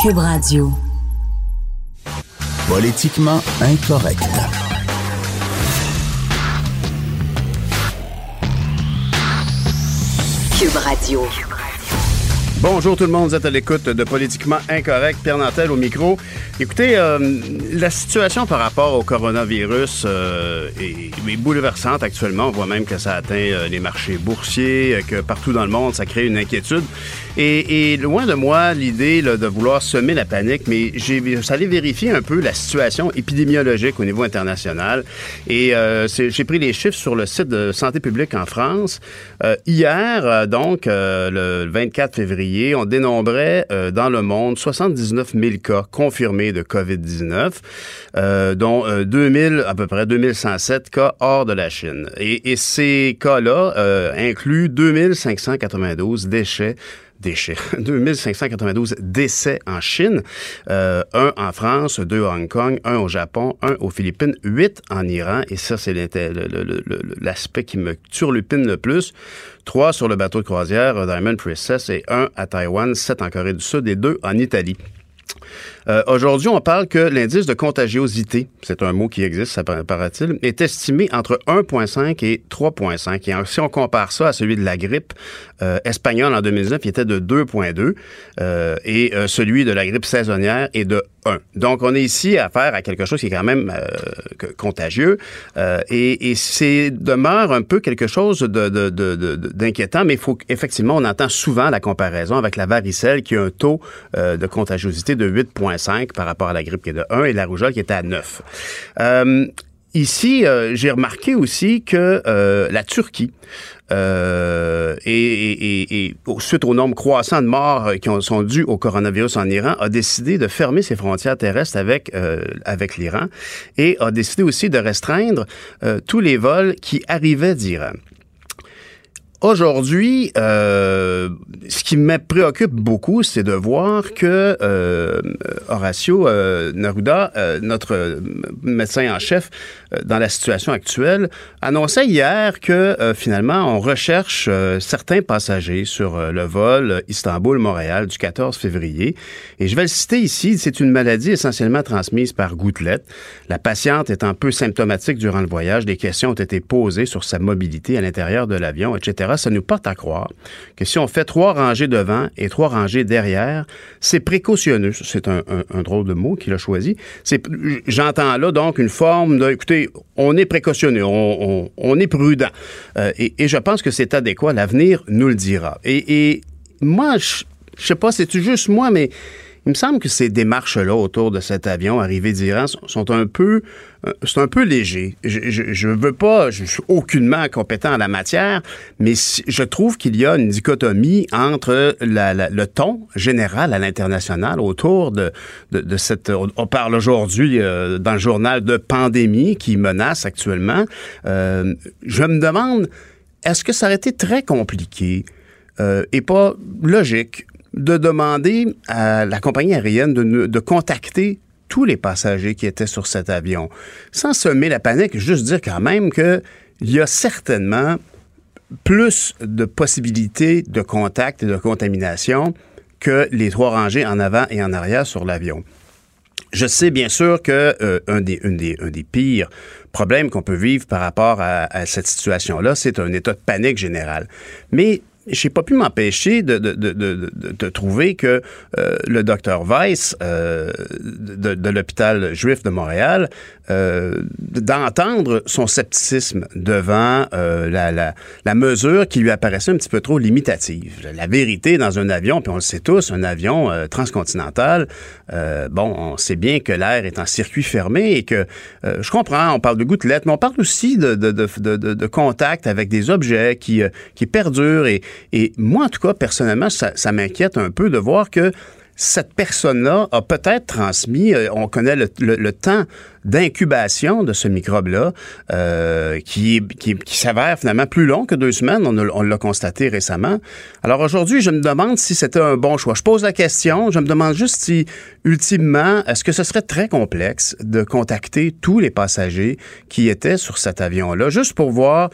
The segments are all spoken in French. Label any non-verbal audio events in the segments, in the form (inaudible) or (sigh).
Cube Radio. Politiquement incorrect. Cube Radio. Bonjour tout le monde, vous êtes à l'écoute de Politiquement Incorrect. Pierre Nantel au micro. Écoutez, euh, la situation par rapport au coronavirus euh, est, est, bouleversante actuellement. On voit même que ça atteint euh, les marchés boursiers, que partout dans le monde, ça crée une inquiétude. Et, et loin de moi l'idée de vouloir semer la panique, mais j'ai allé vérifier un peu la situation épidémiologique au niveau international. Et j'ai pris les chiffres sur le site de Santé publique en France. hier, donc, le 24 février, on dénombrait dans le monde 79 000 cas confirmés de COVID-19, euh, dont euh, 2000, à peu près 2107 cas hors de la Chine. Et, et ces cas-là euh, incluent 2592 déchets déchets. (laughs) 2592 décès en Chine, euh, un en France, deux à Hong Kong, un au Japon, un aux Philippines, huit en Iran, et ça, c'est l'aspect qui me turlupine le plus. Trois sur le bateau de croisière Diamond Princess et un à Taïwan, sept en Corée du Sud et deux en Italie. Euh, Aujourd'hui, on parle que l'indice de contagiosité, c'est un mot qui existe, ça paraît-il, est estimé entre 1,5 et 3,5. Et si on compare ça à celui de la grippe euh, espagnole en 2019, il était de 2,2 euh, et euh, celui de la grippe saisonnière est de 1. Donc, on est ici à faire à quelque chose qui est quand même euh, contagieux et, et c'est demeure un peu quelque chose d'inquiétant, de, de, mais il faut effectivement, on entend souvent la comparaison avec la varicelle qui a un taux de contagiosité de 8,5 par rapport à la grippe qui est de 1 et la rougeole qui est à 9. Euh, ici, euh, j'ai remarqué aussi que euh, la Turquie, suite au nombre croissant de morts qui ont, sont dus au coronavirus en Iran, a décidé de fermer ses frontières terrestres avec, l'Iran et a décidé aussi de restreindre tous les vols qui arrivaient d'Iran. Aujourd'hui, euh, ce qui me préoccupe beaucoup, c'est de voir que euh, Horacio euh, Naruda, euh, notre médecin en chef euh, dans la situation actuelle, annonçait hier que euh, finalement, on recherche certains passagers sur le vol Istanbul-Montréal du 14 février. Et je vais le citer ici, c'est une maladie essentiellement transmise par gouttelette. La patiente étant peu symptomatique durant le voyage, des questions ont été posées sur sa mobilité à l'intérieur de l'avion, etc ça nous porte à croire que si on fait trois rangées devant et trois rangées derrière, c'est précautionneux. C'est un, drôle de mot qu'il a choisi. J'entends là donc une forme de, écoutez, on est précautionneux, on, est prudent. Euh, et, je pense que c'est adéquat. L'avenir nous le dira. Et, moi, je, je sais pas, c'est juste moi, mais il me semble que ces démarches-là autour de cet avion arrivé d'Iran sont un peu, c'est un peu léger. Je, ne veux pas, je suis aucunement compétent en la matière, mais je trouve qu'il y a une dichotomie entre le ton général à l'international autour de, cette. On parle aujourd'hui euh, dans le journal de pandémie qui menace actuellement. Euh, je me demande, est-ce que ça aurait été très compliqué euh, et pas logique de demander à la compagnie aérienne de, de contacter tous les passagers qui étaient sur cet avion, sans semer la panique, juste dire quand même qu'il y a certainement plus de possibilités de contact et de contamination que les trois rangées en avant et en arrière sur l'avion. Je sais bien sûr que euh, un, des, pires problèmes qu'on peut vivre par rapport à, à cette situation-là, c'est un état de panique générale. Mais j'ai pas pu m'empêcher de, trouver que euh, le docteur Weiss euh, de, l'hôpital juif de Montréal, euh, d'entendre son scepticisme devant euh, la, mesure qui lui apparaissait un petit peu trop limitative. La vérité dans un avion, puis on le sait tous, un avion euh, transcontinental, bon, on sait bien que l'air est en circuit fermé et que, je comprends, on parle de gouttelettes, mais on parle aussi de, contact avec des objets qui, qui perdurent et, et moi, en tout cas, personnellement, ça m'inquiète un peu de voir que cette personne-là a peut-être transmis, euh, on connaît le, temps d'incubation de ce microbe-là, euh, qui, qui, s'avère finalement plus long que deux semaines, on, l'a constaté récemment. Alors aujourd'hui, je me demande si c'était un bon choix. Je pose la question, je me demande juste si, ultimement, est-ce que ce serait très complexe de contacter tous les passagers qui étaient sur cet avion-là, juste pour voir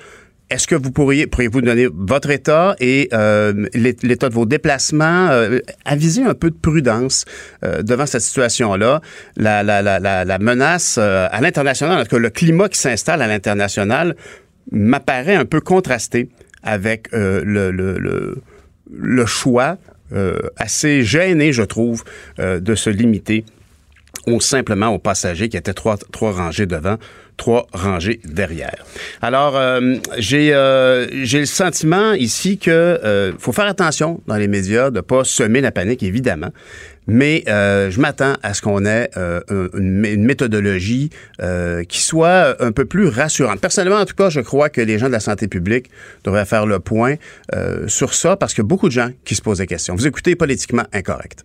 est-ce que vous pourriez, pourriez-vous donner votre état et euh, l'état de vos déplacements, euh, aviser un peu de prudence euh, devant cette situation-là, la, menace à l'international, en le climat qui s'installe à l'international m'apparaît un peu contrasté avec le, le, choix assez gêné, je trouve, de se limiter ou simplement aux passagers qui étaient trois, trois rangées devant, trois rangées derrière. Alors, euh, j'ai euh, le sentiment ici que euh, faut faire attention dans les médias de pas semer la panique, évidemment. Mais euh, je m'attends à ce qu'on ait une, une, méthodologie qui soit un peu plus rassurante. Personnellement, en tout cas, je crois que les gens de la santé publique devraient faire le point sur ça parce a beaucoup de gens qui se posent des questions. Vous écoutez politiquement incorrect.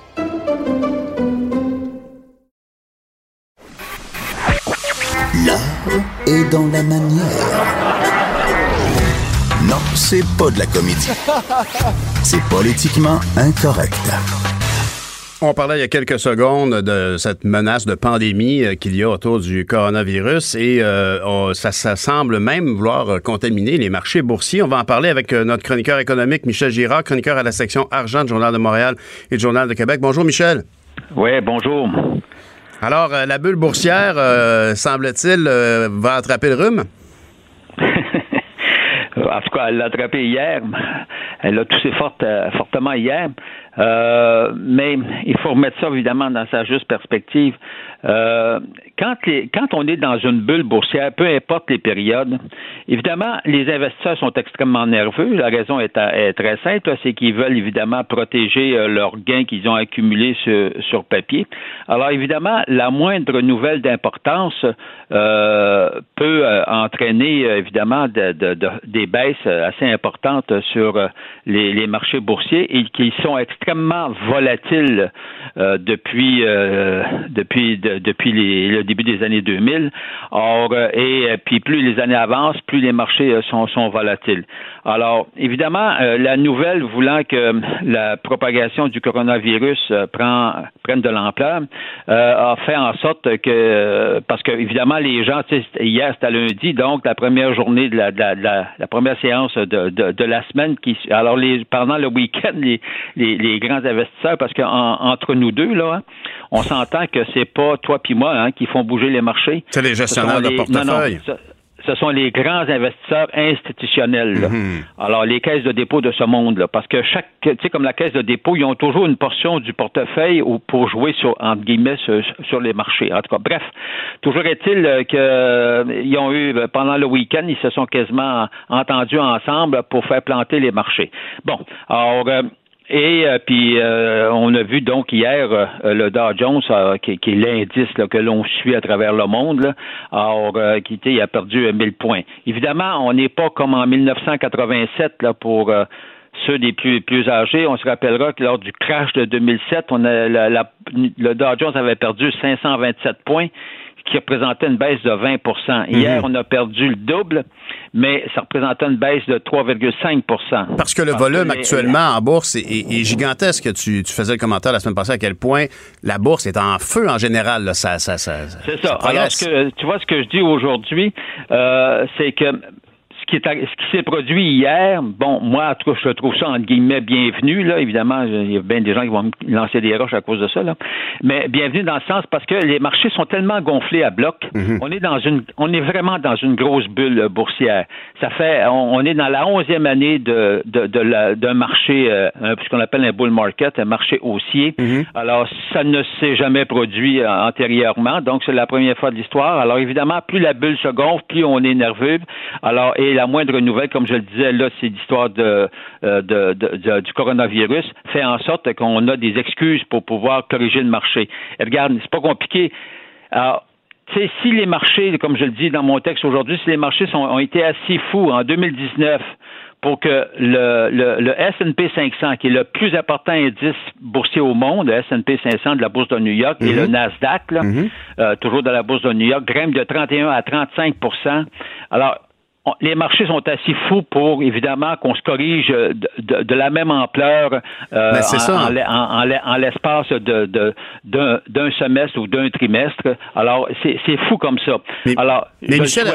L'art est dans la manière. Non, c'est pas de la comédie. C'est politiquement incorrect. On parlait il y a quelques secondes de cette menace de pandémie euh, qu'il y a autour du coronavirus et euh, ça, semble même vouloir contaminer les marchés boursiers. On va en parler avec euh, notre chroniqueur économique Michel Girard, chroniqueur à la section argent du Journal de Montréal et du Journal de Québec. Bonjour Michel. Oui, bonjour. Alors, euh, la bulle boursière, euh, semble-t-il, euh, va attraper le rhume? (laughs) en tout cas, elle l'a attrapé hier. Elle a toussé fortement hier. mais il faut remettre ça évidemment dans sa juste perspective. Euh, quand, quand on est dans une bulle boursière, peu importe les périodes, évidemment, les investisseurs sont extrêmement nerveux. La raison est, très simple, c'est qu'ils veulent évidemment protéger euh, leurs gains qu'ils ont accumulés sur, papier. Alors évidemment, la moindre nouvelle d'importance euh, peut entraîner évidemment des baisses assez importantes sur les, marchés boursiers et qui sont extrêmement volatiles depuis depuis depuis le début des années 2000. Or, euh, et euh, puis plus les années avancent, plus les marchés euh, sont volatiles. Alors, évidemment, la nouvelle voulant que la propagation du coronavirus prend, prenne de l'ampleur a fait en sorte que, parce que évidemment, les gens, hier c'était lundi, donc la première journée de la, la, première séance de, de, la semaine, qui, alors les, pendant le week-end, les, les, grands investisseurs, parce qu'entre nous deux, là, hein, on s'entend que c'est pas toi puis moi hein, qui font bouger les marchés. C'est les gestionnaires de portefeuille. Ce, sont les grands investisseurs institutionnels. Mhm. Alors, les caisses de dépôt de ce monde, parce que chaque, tu sais, comme la caisse de dépôt, ils ont toujours une portion du portefeuille pour jouer sur, entre guillemets, sur, les marchés. En tout cas, bref, toujours est-il euh, qu'ils euh, ont eu, euh, pendant le week-end, ils se sont quasiment entendus ensemble pour faire planter les marchés. Bon, alors, et euh, puis euh, on a vu donc hier euh, le Dow Jones, qui, est l'indice que l'on suit à travers le monde, là, alors qui il a perdu 1000 points. Évidemment, on n'est pas comme en 1987 là pour ceux des plus, plus âgés. On se rappellera que lors du crash de 2007, on a, le Dow Jones avait perdu 527 points qui représentait une baisse de 20% Hier, mhm. on a perdu le double, mais ça représentait une baisse de 3,5% Parce que le volume actuellement en bourse est, gigantesque. Tu, tu, faisais le commentaire la semaine passée à quel point la bourse est en feu en général. Ça, ça, ça, c'est ça. Alors, tu vois, ce que je dis aujourd'hui, euh, c'est que qui est ce qui s'est produit hier, bon, moi, je trouve ça entre guillemets bienvenu. Là, évidemment, il y a bien des gens qui vont me lancer des roches à cause de ça. Là. Mais bienvenue dans le sens parce que les marchés sont tellement gonflés à bloc. Mhm. On est dans une, on est vraiment dans une grosse bulle boursière. Ça fait, on, est dans la onzième année de, de, d'un marché, euh, ce qu'on appelle un bull market, un marché haussier. Mhm. Alors, ça ne s'est jamais produit euh, antérieurement. Donc, c'est la première fois de l'histoire. Alors, évidemment, plus la bulle se gonfle, plus on est nerveux. Alors, et la moindre nouvelle, comme je le disais, là, c'est l'histoire de, euh, de, du coronavirus, fait en sorte qu'on a des excuses pour pouvoir corriger le marché. Et regarde, c'est pas compliqué. Alors, si les marchés, comme je le dis dans mon texte aujourd'hui, si les marchés ont été assez fous en 2019 pour que le, le, S&P 500, qui est le plus important indice boursier au monde, le S&P 500 de la bourse de New York, et le mhm. Nasdaq, mhm. euh, toujours de la bourse de New York, grimpe de 31 à 35% Alors, les marchés sont assez fous pour, évidemment, qu'on se corrige de, la même ampleur euh, ben, en, l'espace de, d'un, semestre ou d'un trimestre. Alors, c'est, fou comme ça. Mais, Alors, Michel,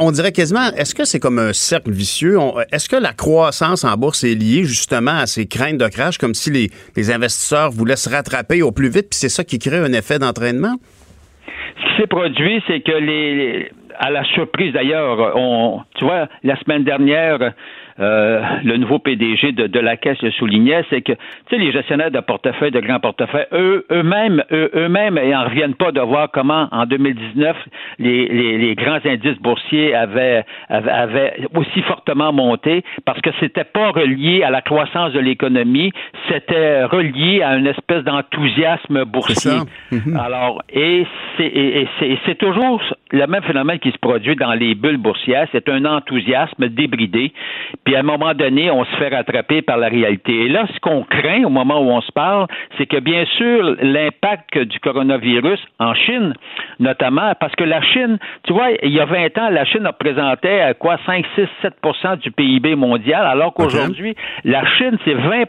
on, dirait quasiment, est-ce que c'est comme un cercle vicieux? est-ce que la croissance en bourse est liée justement à ces craintes de crash, comme si les, les investisseurs voulaient se rattraper au plus vite, puis c'est ça qui crée un effet d'entraînement? Ce qui s'est produit, c'est que les à la surprise d'ailleurs, on, tu vois, la semaine dernière, euh, le nouveau PDG de, la Caisse le soulignait, c'est que tu sais, les gestionnaires de portefeuille, de grands portefeuilles, eux, eux-mêmes, eux-mêmes, ils n'en reviennent pas de voir comment en 2019 les, les, les grands indices boursiers avaient, avaient, aussi fortement monté parce que c'était pas relié à la croissance de l'économie, c'était relié à une espèce d'enthousiasme boursier. Mhm. Alors, et c'est toujours le même phénomène qui se produit dans les bulles boursières, c'est un enthousiasme débridé. Puis à un moment donné, on se fait rattraper par la réalité. Et là, ce qu'on craint au moment où on se parle, c'est que bien sûr, l'impact du coronavirus en Chine, notamment, parce que la Chine, tu vois, il y a 20 ans, la Chine représentait euh, quoi, 5, 6, 7% du PIB mondial, alors qu'aujourd'hui, la Chine, c'est 20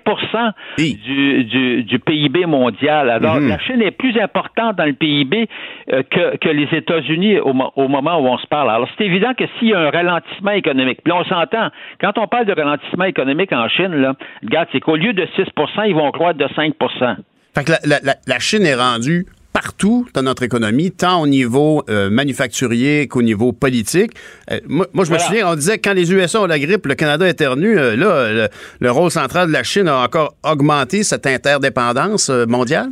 du, du, du, PIB mondial. Alors, mm-hmm. la Chine est plus importante dans le PIB euh, que, que les États-Unis au, au, moment où on se parle. Alors, c'est évident que s'il y a un ralentissement économique, puis on s'entend, quand on parle de ralentissement économique en Chine, là, regarde, c'est qu'au lieu de 6 ils vont croître de 5 Fait que la, Chine est rendue partout dans notre économie, tant au niveau euh, manufacturier qu'au niveau politique. Euh, moi, je me souviens, on disait que quand les USA ont la grippe, le Canada éternue. Euh, là, le, le, rôle central de la Chine a encore augmenté cette interdépendance mondiale?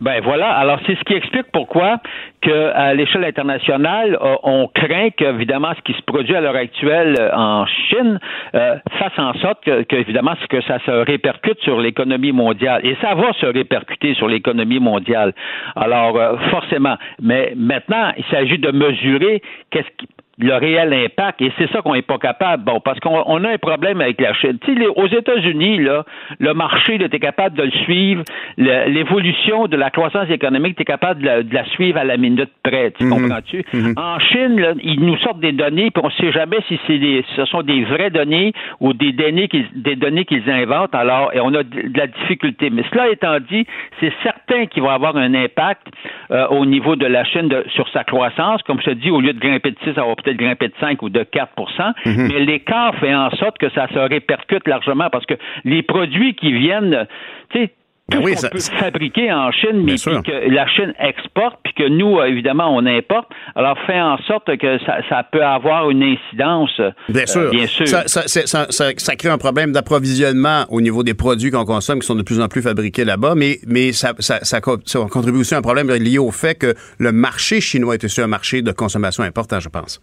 Ben voilà. Alors c'est ce qui explique pourquoi que à l'échelle internationale, euh, on craint qu'évidemment ce qui se produit à l'heure actuelle euh, en Chine euh, fasse en sorte que, que évidemment que ça se répercute sur l'économie mondiale et ça va se répercuter sur l'économie mondiale. Alors forcément, mais maintenant il s'agit de mesurer qu'est-ce qui le réel impact, et c'est ça qu'on n'est pas capable. Bon, parce qu'on a un problème avec la Chine. Tu sais, aux États-Unis, là, le marché, tu es capable de le suivre, l'évolution de la croissance économique, tu es capable de la, suivre à la minute près, tu mhm. comprends-tu? Mhm. En Chine, là, ils nous sortent des données, puis on ne sait jamais si c'est des, ce sont des vraies données ou des données qu'ils, des données qu'ils inventent, alors, et on a de, la difficulté. Mais cela étant dit, c'est certain qu'il va avoir un impact euh, au niveau de la Chine sur sa croissance. Comme je te dis, au lieu de grimper de 6, ça va peut-être grimper de 5 ou de 4 mhm. mais l'écart fait en sorte que ça se répercute largement parce que les produits qui viennent, tu sais, ben tout peut fabriquer en Chine, mais que la Chine exporte, puis que nous, euh, évidemment, on importe, alors fait en sorte que ça, peut avoir une incidence. Bien euh, sûr. Ça, ça, crée un problème d'approvisionnement au niveau des produits qu'on consomme qui sont de plus en plus fabriqués là-bas, mais, mais ça, contribue aussi à un problème lié au fait que le marché chinois est aussi un marché de consommation important, je pense.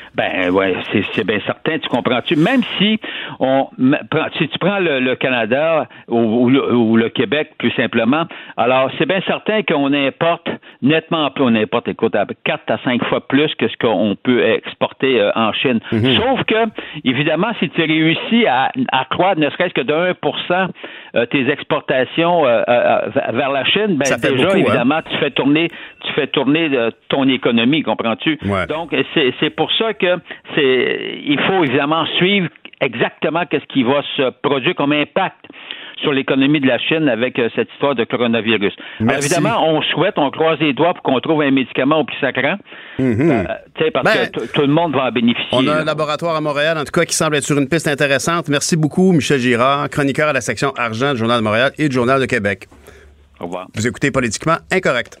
Ben ouais, c'est bien certain, tu comprends-tu? Même si on si tu prends le, Canada ou, le, Québec plus simplement, alors c'est bien certain qu'on importe nettement plus, on importe, écoute, à 4 à 5 fois plus que ce qu'on peut exporter euh, en Chine. Mhm. Sauf que, évidemment, si tu réussis à, à croître ne serait-ce que de 1% euh, tes exportations euh, vers la Chine, ben déjà, hein? évidemment, tu fais tourner tu fais tourner ton économie, comprends-tu? Donc, c'est pour ça que que c'est, il faut évidemment suivre exactement qu'est-ce qui va se produire comme impact sur l'économie de la Chine avec euh, cette histoire de coronavirus. évidemment, on souhaite, on croise les doigts pour qu'on trouve un médicament au plus sacrant, mm-hmm. parce ben, que tout le monde va en bénéficier. On a un laboratoire à Montréal, en tout cas, qui semble être sur une piste intéressante. Merci beaucoup, Michel Girard, chroniqueur à la section argent du Journal de Montréal et du Journal de Québec. Au revoir. Vous écoutez Politiquement Incorrect.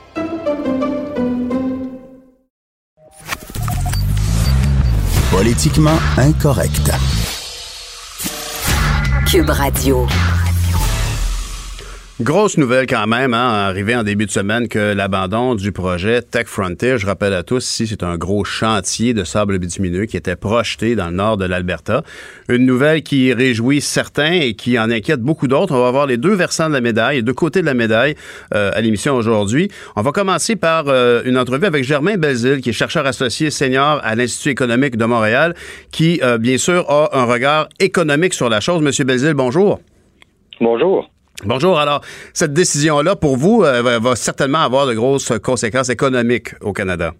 Politiquement incorrect. Cube Radio. Grosse nouvelle quand même, hein, arrivé en début de semaine, que l'abandon du projet Tech Frontier, je rappelle à tous, ici, c'est un gros chantier de sable bitumineux qui était projeté dans le nord de l'Alberta. Une nouvelle qui réjouit certains et qui en inquiète beaucoup d'autres. On va voir les deux versants de la médaille, les deux côtés de la médaille euh, à l'émission aujourd'hui. On va commencer par euh, une entrevue avec Germain Belzile, qui est chercheur associé senior à l'Institut économique de Montréal, qui, euh, bien sûr, a un regard économique sur la chose. Monsieur Belzile, bonjour. Bonjour. Bonjour. Alors, cette décision-là, pour vous, euh, va, certainement avoir de grosses conséquences économiques au Canada.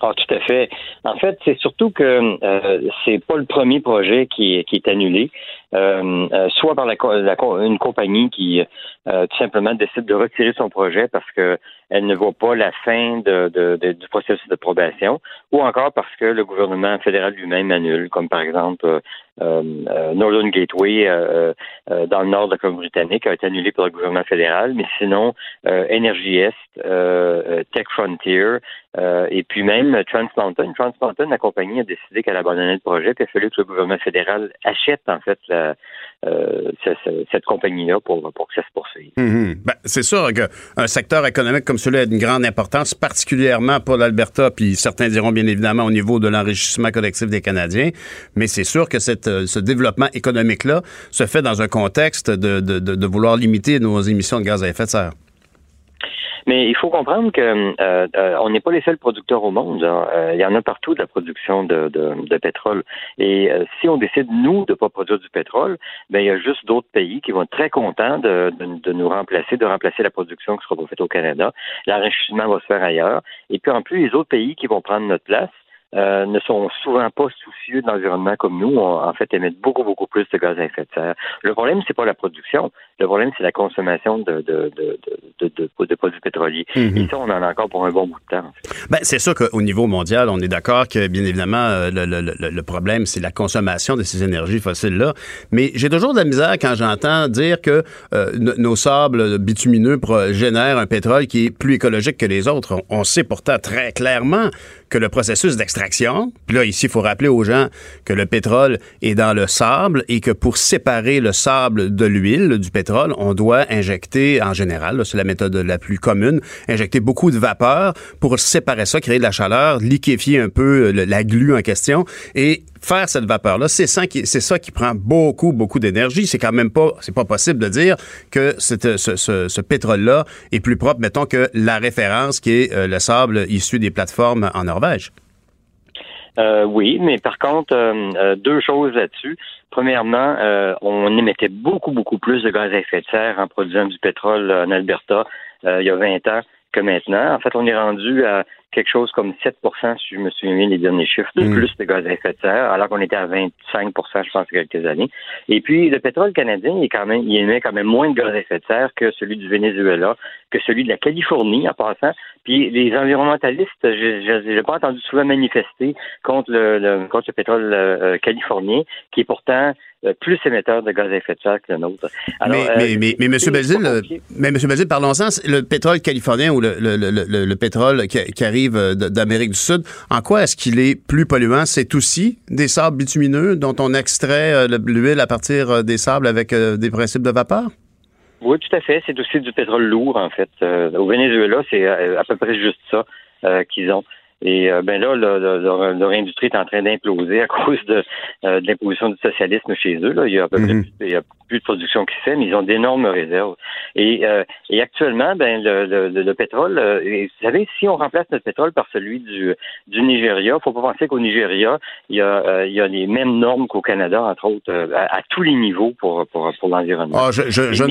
Ah, tout à fait. En fait, c'est surtout que euh, c'est pas le premier projet qui, est annulé, soit par la, une compagnie qui tout simplement décide de retirer son projet parce qu'elle ne voit pas la fin de, du processus de probation, ou encore parce que le gouvernement fédéral lui-même annule, comme par exemple Northern Gateway dans le nord de la Colombie-Britannique a été annulé par le gouvernement fédéral, mais sinon Energy Est, Tech Frontier et puis même Trans Mountain. Trans Mountain, la compagnie a décidé qu'elle abandonnait le projet, puis il a fallu que le gouvernement fédéral achète en fait la, euh, cette, compagnie-là pour, pour que ça se poursuive. Mhm. Ben, c'est sûr qu'un secteur économique comme celui-là a une grande importance, particulièrement pour l'Alberta, puis certains diront bien évidemment au niveau de l'enrichissement collectif des Canadiens, mais c'est sûr que euh, ce développement économique-là se fait dans un contexte de, de vouloir limiter nos émissions de gaz à effet de serre. Mais il faut comprendre que euh, euh, on n'est pas les seuls producteurs au monde. Hein. Euh, il y en a partout de la production de, de, pétrole. Et si on décide, nous, de ne pas produire du pétrole, ben il y a juste d'autres pays qui vont être très contents de, de, nous remplacer, de remplacer la production qui sera faite au Canada. L'enrichissement va se faire ailleurs. Et puis en plus, les autres pays qui vont prendre notre place, euh, ne sont souvent pas soucieux de l'environnement comme nous, en fait, émettent beaucoup, beaucoup plus de gaz à effet de serre. Le problème, c'est pas la production. Le problème, c'est la consommation de, de, de, de, de produits pétroliers. Mhm. Et ça, on en a encore pour un bon bout de temps. ben, c'est sûr qu'au niveau mondial, on est d'accord que, bien évidemment, euh, le, le, le, problème, c'est la consommation de ces énergies fossiles-là. Mais j'ai toujours de la misère quand j'entends dire que euh, nos sables bitumineux génèrent un pétrole qui est plus écologique que les autres. On, on sait pourtant très clairement que le processus d'extraction, puis là, ici, il faut rappeler aux gens que le pétrole est dans le sable et que pour séparer le sable de l'huile, du pétrole, on doit injecter, en général, c'est la méthode la plus commune, injecter beaucoup de vapeur pour séparer ça, créer de la chaleur, liquéfier un peu la glu en question et faire cette vapeur-là, c'est ça qui, prend beaucoup, beaucoup d'énergie. C'est quand même pas, possible de dire que ce pétrole-là est plus propre, mettons, que la référence qui est euh, le sable issu des plateformes en Norvège. Euh, oui, mais par contre, euh, deux choses là-dessus. Premièrement, on émettait beaucoup, beaucoup plus de gaz à effet de serre en produisant du pétrole en Alberta il y a 20 ans que maintenant. En fait, on est rendu à quelque chose comme 7% si je me souviens bien les derniers chiffres, de mm. plus de gaz à effet de serre, alors qu'on était à 25% je pense, il y a quelques années. Et puis, le pétrole canadien, il, est quand même, il émet quand même moins de gaz à effet de serre que celui du Venezuela, que celui de la Californie, en passant. Puis, les environnementalistes, je n'ai pas entendu souvent manifester contre le, contre le pétrole euh, californien, qui est pourtant plus émetteur de gaz à effet de serre que le nôtre. mais, euh, mais, mais, mais, M. Belzile, mais M. Belzile, parlons-en, le pétrole californien ou le, le, le, le pétrole qui, qui, arrive euh, d'Amérique du Sud, en quoi est-ce qu'il est plus polluant? C'est aussi des sables bitumineux dont on extrait l'huile à partir des sables avec des principes de vapeur? Oui, tout à fait. C'est aussi du pétrole lourd, en fait. au Venezuela, c'est à peu près juste ça qu'ils ont. Et euh, ben là, leur, industrie est en train d'imploser à (laughs) cause de, euh, de l'imposition du socialisme chez eux. Là. Il y a à peu près mhm. il y a plus de production qui se fait, mais ils ont d'énormes réserves. Et, euh, et actuellement, ben le, le, le pétrole, vous savez, si on remplace notre pétrole par celui du, du Nigeria, faut pas penser qu'au Nigeria, il y a, il y a les mêmes normes qu'au Canada, entre autres, à, tous les niveaux pour, pour, pour l'environnement. Ah, je, je, je,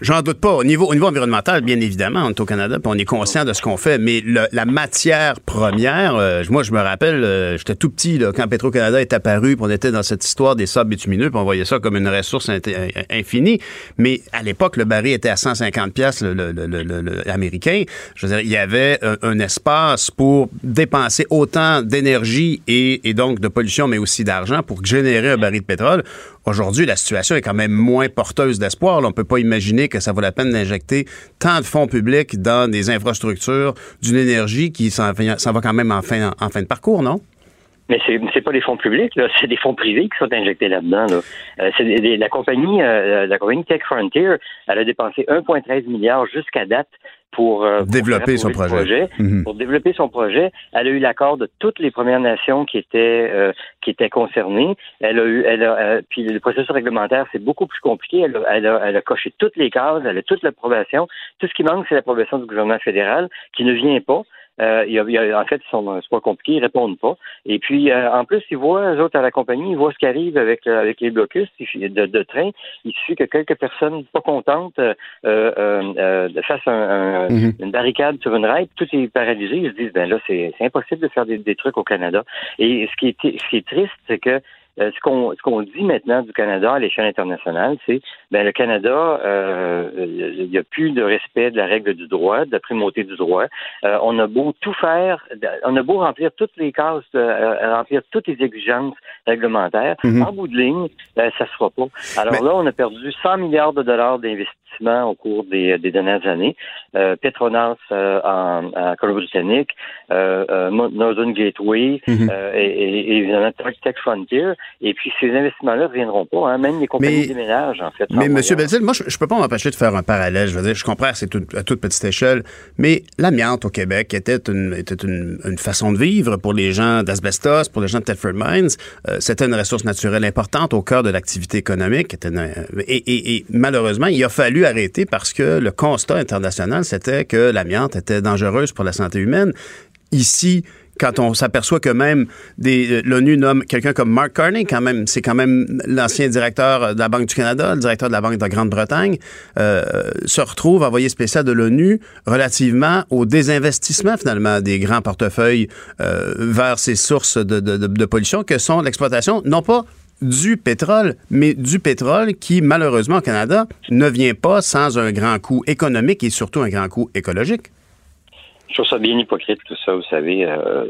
j'en doute pas. Au niveau, au niveau environnemental, bien évidemment, on est au Canada, puis on est conscient de ce qu'on fait, mais la matière première, euh, moi, je me rappelle, euh, j'étais tout petit là, quand Petro-Canada est apparu, puis on était dans cette histoire des sables bitumineux, puis on voyait ça comme une ressource infinie. Mais à l'époque, le baril était à 150 pièces le, le, le, américain. Je veux dire, il y avait un, espace pour dépenser autant d'énergie et, donc de pollution, mais aussi d'argent pour générer un baril de pétrole. Aujourd'hui, la situation est quand même moins porteuse d'espoir. On ne peut pas imaginer que ça vaut la peine d'injecter tant de fonds publics dans des infrastructures d'une énergie qui s'en va quand même en fin de parcours, non? Mais c'est n'est pas des fonds publics, c'est des fonds privés qui sont injectés là-dedans. Euh, la compagnie, euh, la compagnie Tech Frontier, elle a dépensé 1,13 milliard jusqu'à date pour euh, développer son projet. Mhm. Pour développer son projet, elle a eu l'accord de toutes les Premières Nations qui étaient euh, qui étaient concernées. Elle a eu, elle a, euh, puis le processus réglementaire c'est beaucoup plus compliqué. Elle a, elle, a, elle a coché toutes les cases, elle a toute l'approbation. Tout ce qui manque, c'est l'approbation du gouvernement fédéral qui ne vient pas. Euh, il y a, en fait, c'est pas compliqué, ils répondent pas. Et puis, euh, en plus, ils voient, eux autres, à la compagnie, ils voient ce qui arrive avec, euh, avec les blocus de, de train. Il suffit que quelques personnes pas contentes euh, euh, fassent un, mhm. une barricade sur une rail, tout est paralysé. Ils se disent, ben là, c'est impossible de faire des, des, trucs au Canada. Et ce qui est, ce qui est triste, c'est que euh, ce qu'on ce qu'on dit maintenant du Canada à l'échelle internationale, c'est ben le Canada, euh, il n'y a plus de respect de la règle du droit, de la primauté du droit. Euh, on a beau tout faire, on a beau remplir toutes les cases, remplir toutes les exigences réglementaires, mhm. en bout de ligne, ben, ça se fera pas. Alors là, on a perdu 100 milliards de dollars d'investissement au cours des, des dernières années. Petronas en, en Colombie-Britannique, Northern Gateway mhm. et, et, évidemment Tech Frontier. Et puis, ces investissements-là ne reviendront pas. Hein. Même les compagnies de ménage, en fait. Mais, M. Belzil, moi, je ne peux pas m'empêcher de faire un parallèle. Je veux dire, je comprends, c'est à toute petite échelle. Mais l'amiante au Québec était une, était une, façon de vivre pour les gens d'Asbestos, pour les gens de Telford Mines. Euh, c'était une ressource naturelle importante au cœur de l'activité économique. et, et malheureusement, il a fallu arrêter parce que le constat international, c'était que l'amiante était dangereuse pour la santé humaine. Ici, quand on s'aperçoit que même euh, l'ONU nomme quelqu'un comme Mark Carney, quand même, c'est quand même l'ancien directeur de la Banque du Canada, le directeur de la Banque de Grande-Bretagne, euh, se retrouve envoyé spécial de l'ONU relativement au désinvestissement finalement des grands portefeuilles euh, vers ces sources de, de pollution que sont l'exploitation, non pas du pétrole, mais du pétrole qui, malheureusement, au Canada, ne vient pas sans un grand coût économique et surtout un grand coût écologique. Je trouve ça bien hypocrite, tout ça, vous savez. Euh,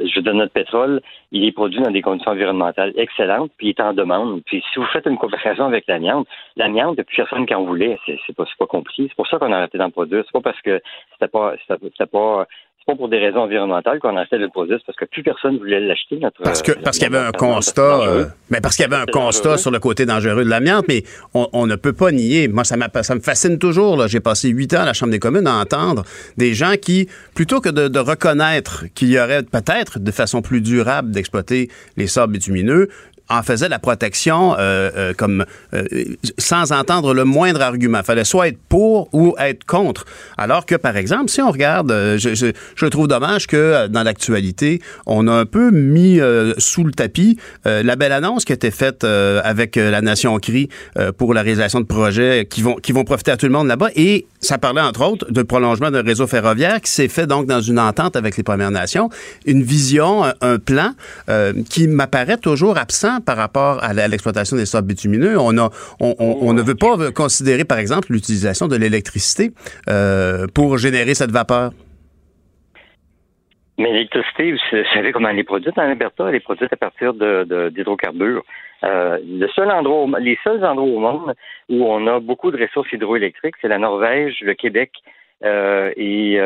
je donne notre pétrole, il est produit dans des conditions environnementales excellentes, puis il est en demande. Puis si vous faites une comparaison avec l'amiante, l'amiante, depuis personne qui en voulait, c'est pas, pas compliqué. C'est pour ça qu'on a arrêté d'en produire. C'est pas parce que c'était pas, c'était pas pas pour des raisons environnementales qu'on a acheté le produit, parce que plus personne voulait l'acheter. Notre, parce que parce qu'il y avait un constat, euh, mais parce qu'il y avait un constat sur le côté dangereux de l'amiante, mais on, ne peut pas nier. Moi, ça, ça me fascine toujours. J'ai passé huit ans à la Chambre des communes à entendre des gens qui, plutôt que de, de reconnaître qu'il y aurait peut-être de façon plus durable d'exploiter les sables bitumineux, en faisait la protection euh, euh, comme euh, sans entendre le moindre argument. Fallait soit être pour ou être contre. Alors que, par exemple, si on regarde, je, je, trouve dommage que dans l'actualité, on a un peu mis sous le tapis la belle annonce qui a été faite avec la Nation CRI pour la réalisation de projets qui vont, qui vont profiter à tout le monde là-bas. Et ça parlait, entre autres, de prolongement d'un réseau ferroviaire qui s'est fait donc dans une entente avec les Premières Nations. Une vision, un plan qui m'apparaît toujours absent par rapport à l'exploitation des sables bitumineux. On, a, on, ne veut pas considérer, par exemple, l'utilisation de l'électricité euh, pour générer cette vapeur. Mais l'électricité, vous savez comment elle est produite en Alberta? Elle est produite à partir d'hydrocarbures. Euh, le seul endroit, les seuls endroits au monde où on a beaucoup de ressources hydroélectriques, c'est la Norvège, le Québec euh, et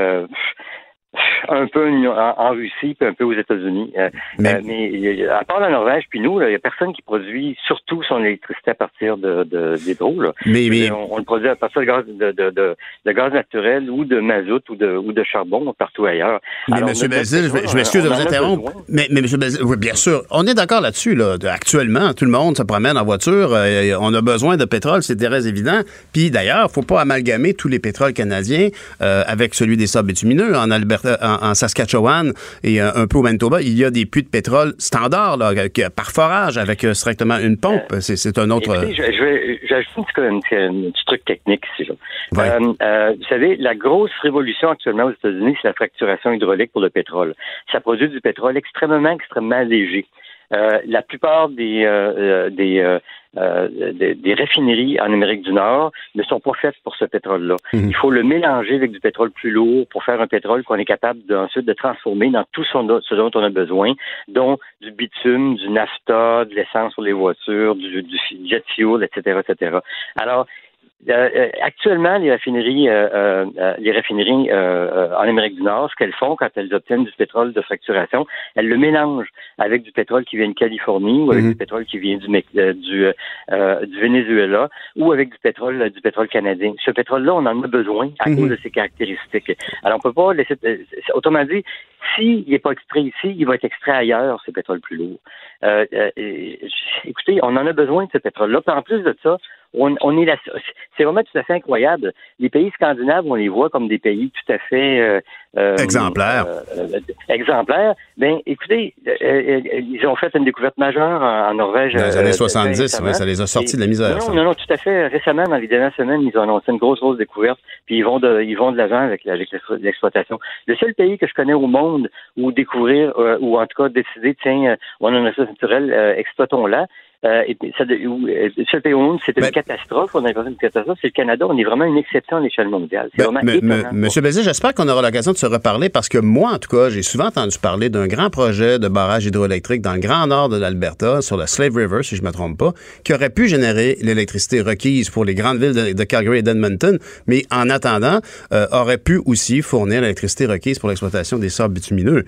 un peu en, Russie, puis un peu aux États-Unis. mais, mais, à part la Norvège, puis nous, il n'y a personne qui produit surtout son électricité à partir de, de d'hydro. Mais, mais... On, le produit à partir de gaz, de, de, de, gaz naturel ou de mazout ou de, ou de charbon partout ailleurs. Mais M. Bazil, je, m'excuse de vous interrompre. Mais, mais M. Bazil, oui, bien sûr, on est d'accord là-dessus. Là. Actuellement, tout le monde se promène en voiture. on a besoin de pétrole, c'est très évident. Puis d'ailleurs, il ne faut pas amalgamer tous les pétroles canadiens euh, avec celui des sables bitumineux. En, Alberta, en, Saskatchewan et euh, un peu au Manitoba, il y a des puits de pétrole standards là, par forage avec euh, strictement une pompe. C'est un autre. J'ajoute un, petit truc technique ici. vous savez, la grosse révolution actuellement aux États-Unis, c'est la fracturation hydraulique pour le pétrole. Ça produit du pétrole extrêmement, extrêmement léger. la plupart des, des, euh, des, raffineries en Amérique du Nord ne sont pas faites pour ce pétrole-là. Mhm. Il faut le mélanger avec du pétrole plus lourd pour faire un pétrole qu'on est capable ensuite de transformer dans tout ce dont on a besoin, dont du bitume, du nafta, de l'essence pour les voitures, du, du jet fuel, etc., etc. Alors, euh, euh, actuellement, les raffineries, euh, les raffineries en Amérique du Nord, ce qu'elles font quand elles obtiennent du pétrole de fracturation, elles le mélangent avec du pétrole qui vient de Californie ou avec mhm. du pétrole qui vient du, du, du Venezuela ou avec du pétrole du pétrole canadien. Ce pétrole-là, on en a besoin à mhm. cause de ses caractéristiques. Alors, on peut pas laisser. Autrement dit, s'il n'est pas extrait ici, il va être extrait ailleurs, ce pétrole plus lourd. écoutez, on en a besoin de ce pétrole-là. En plus de ça, on, est c'est vraiment tout à fait incroyable. Les pays scandinaves, on les voit comme des pays tout à fait euh, euh, exemplaires. Euh, exemplaires. Ben, écoutez, ils ont fait une découverte majeure en, Norvège. Dans les années 70, ça les a sortis de la misère. Non, non, non, tout à fait. Récemment, dans les dernières semaines, ils ont annoncé une grosse, grosse découverte. Puis ils vont de, ils vont de l'avant avec, avec l'exploitation. Le seul pays que je connais au monde où découvrir ou en tout cas décider, tiens, on a une ressource naturelle, exploitons-la, euh, et ça, euh, c'est une catastrophe. On a une catastrophe. C'est le Canada. On est vraiment une exception à l'échelle mondiale. C'est vraiment Monsieur Bézé, j'espère qu'on aura l'occasion de se reparler parce que moi, en tout cas, j'ai souvent entendu parler d'un grand projet de barrage hydroélectrique dans le grand nord de l'Alberta, sur la Slave River, si je me trompe pas, qui aurait pu générer l'électricité requise pour les grandes villes de, Calgary et d'Edmonton, mais en attendant, euh, aurait pu aussi fournir l'électricité requise pour l'exploitation des sables bitumineux.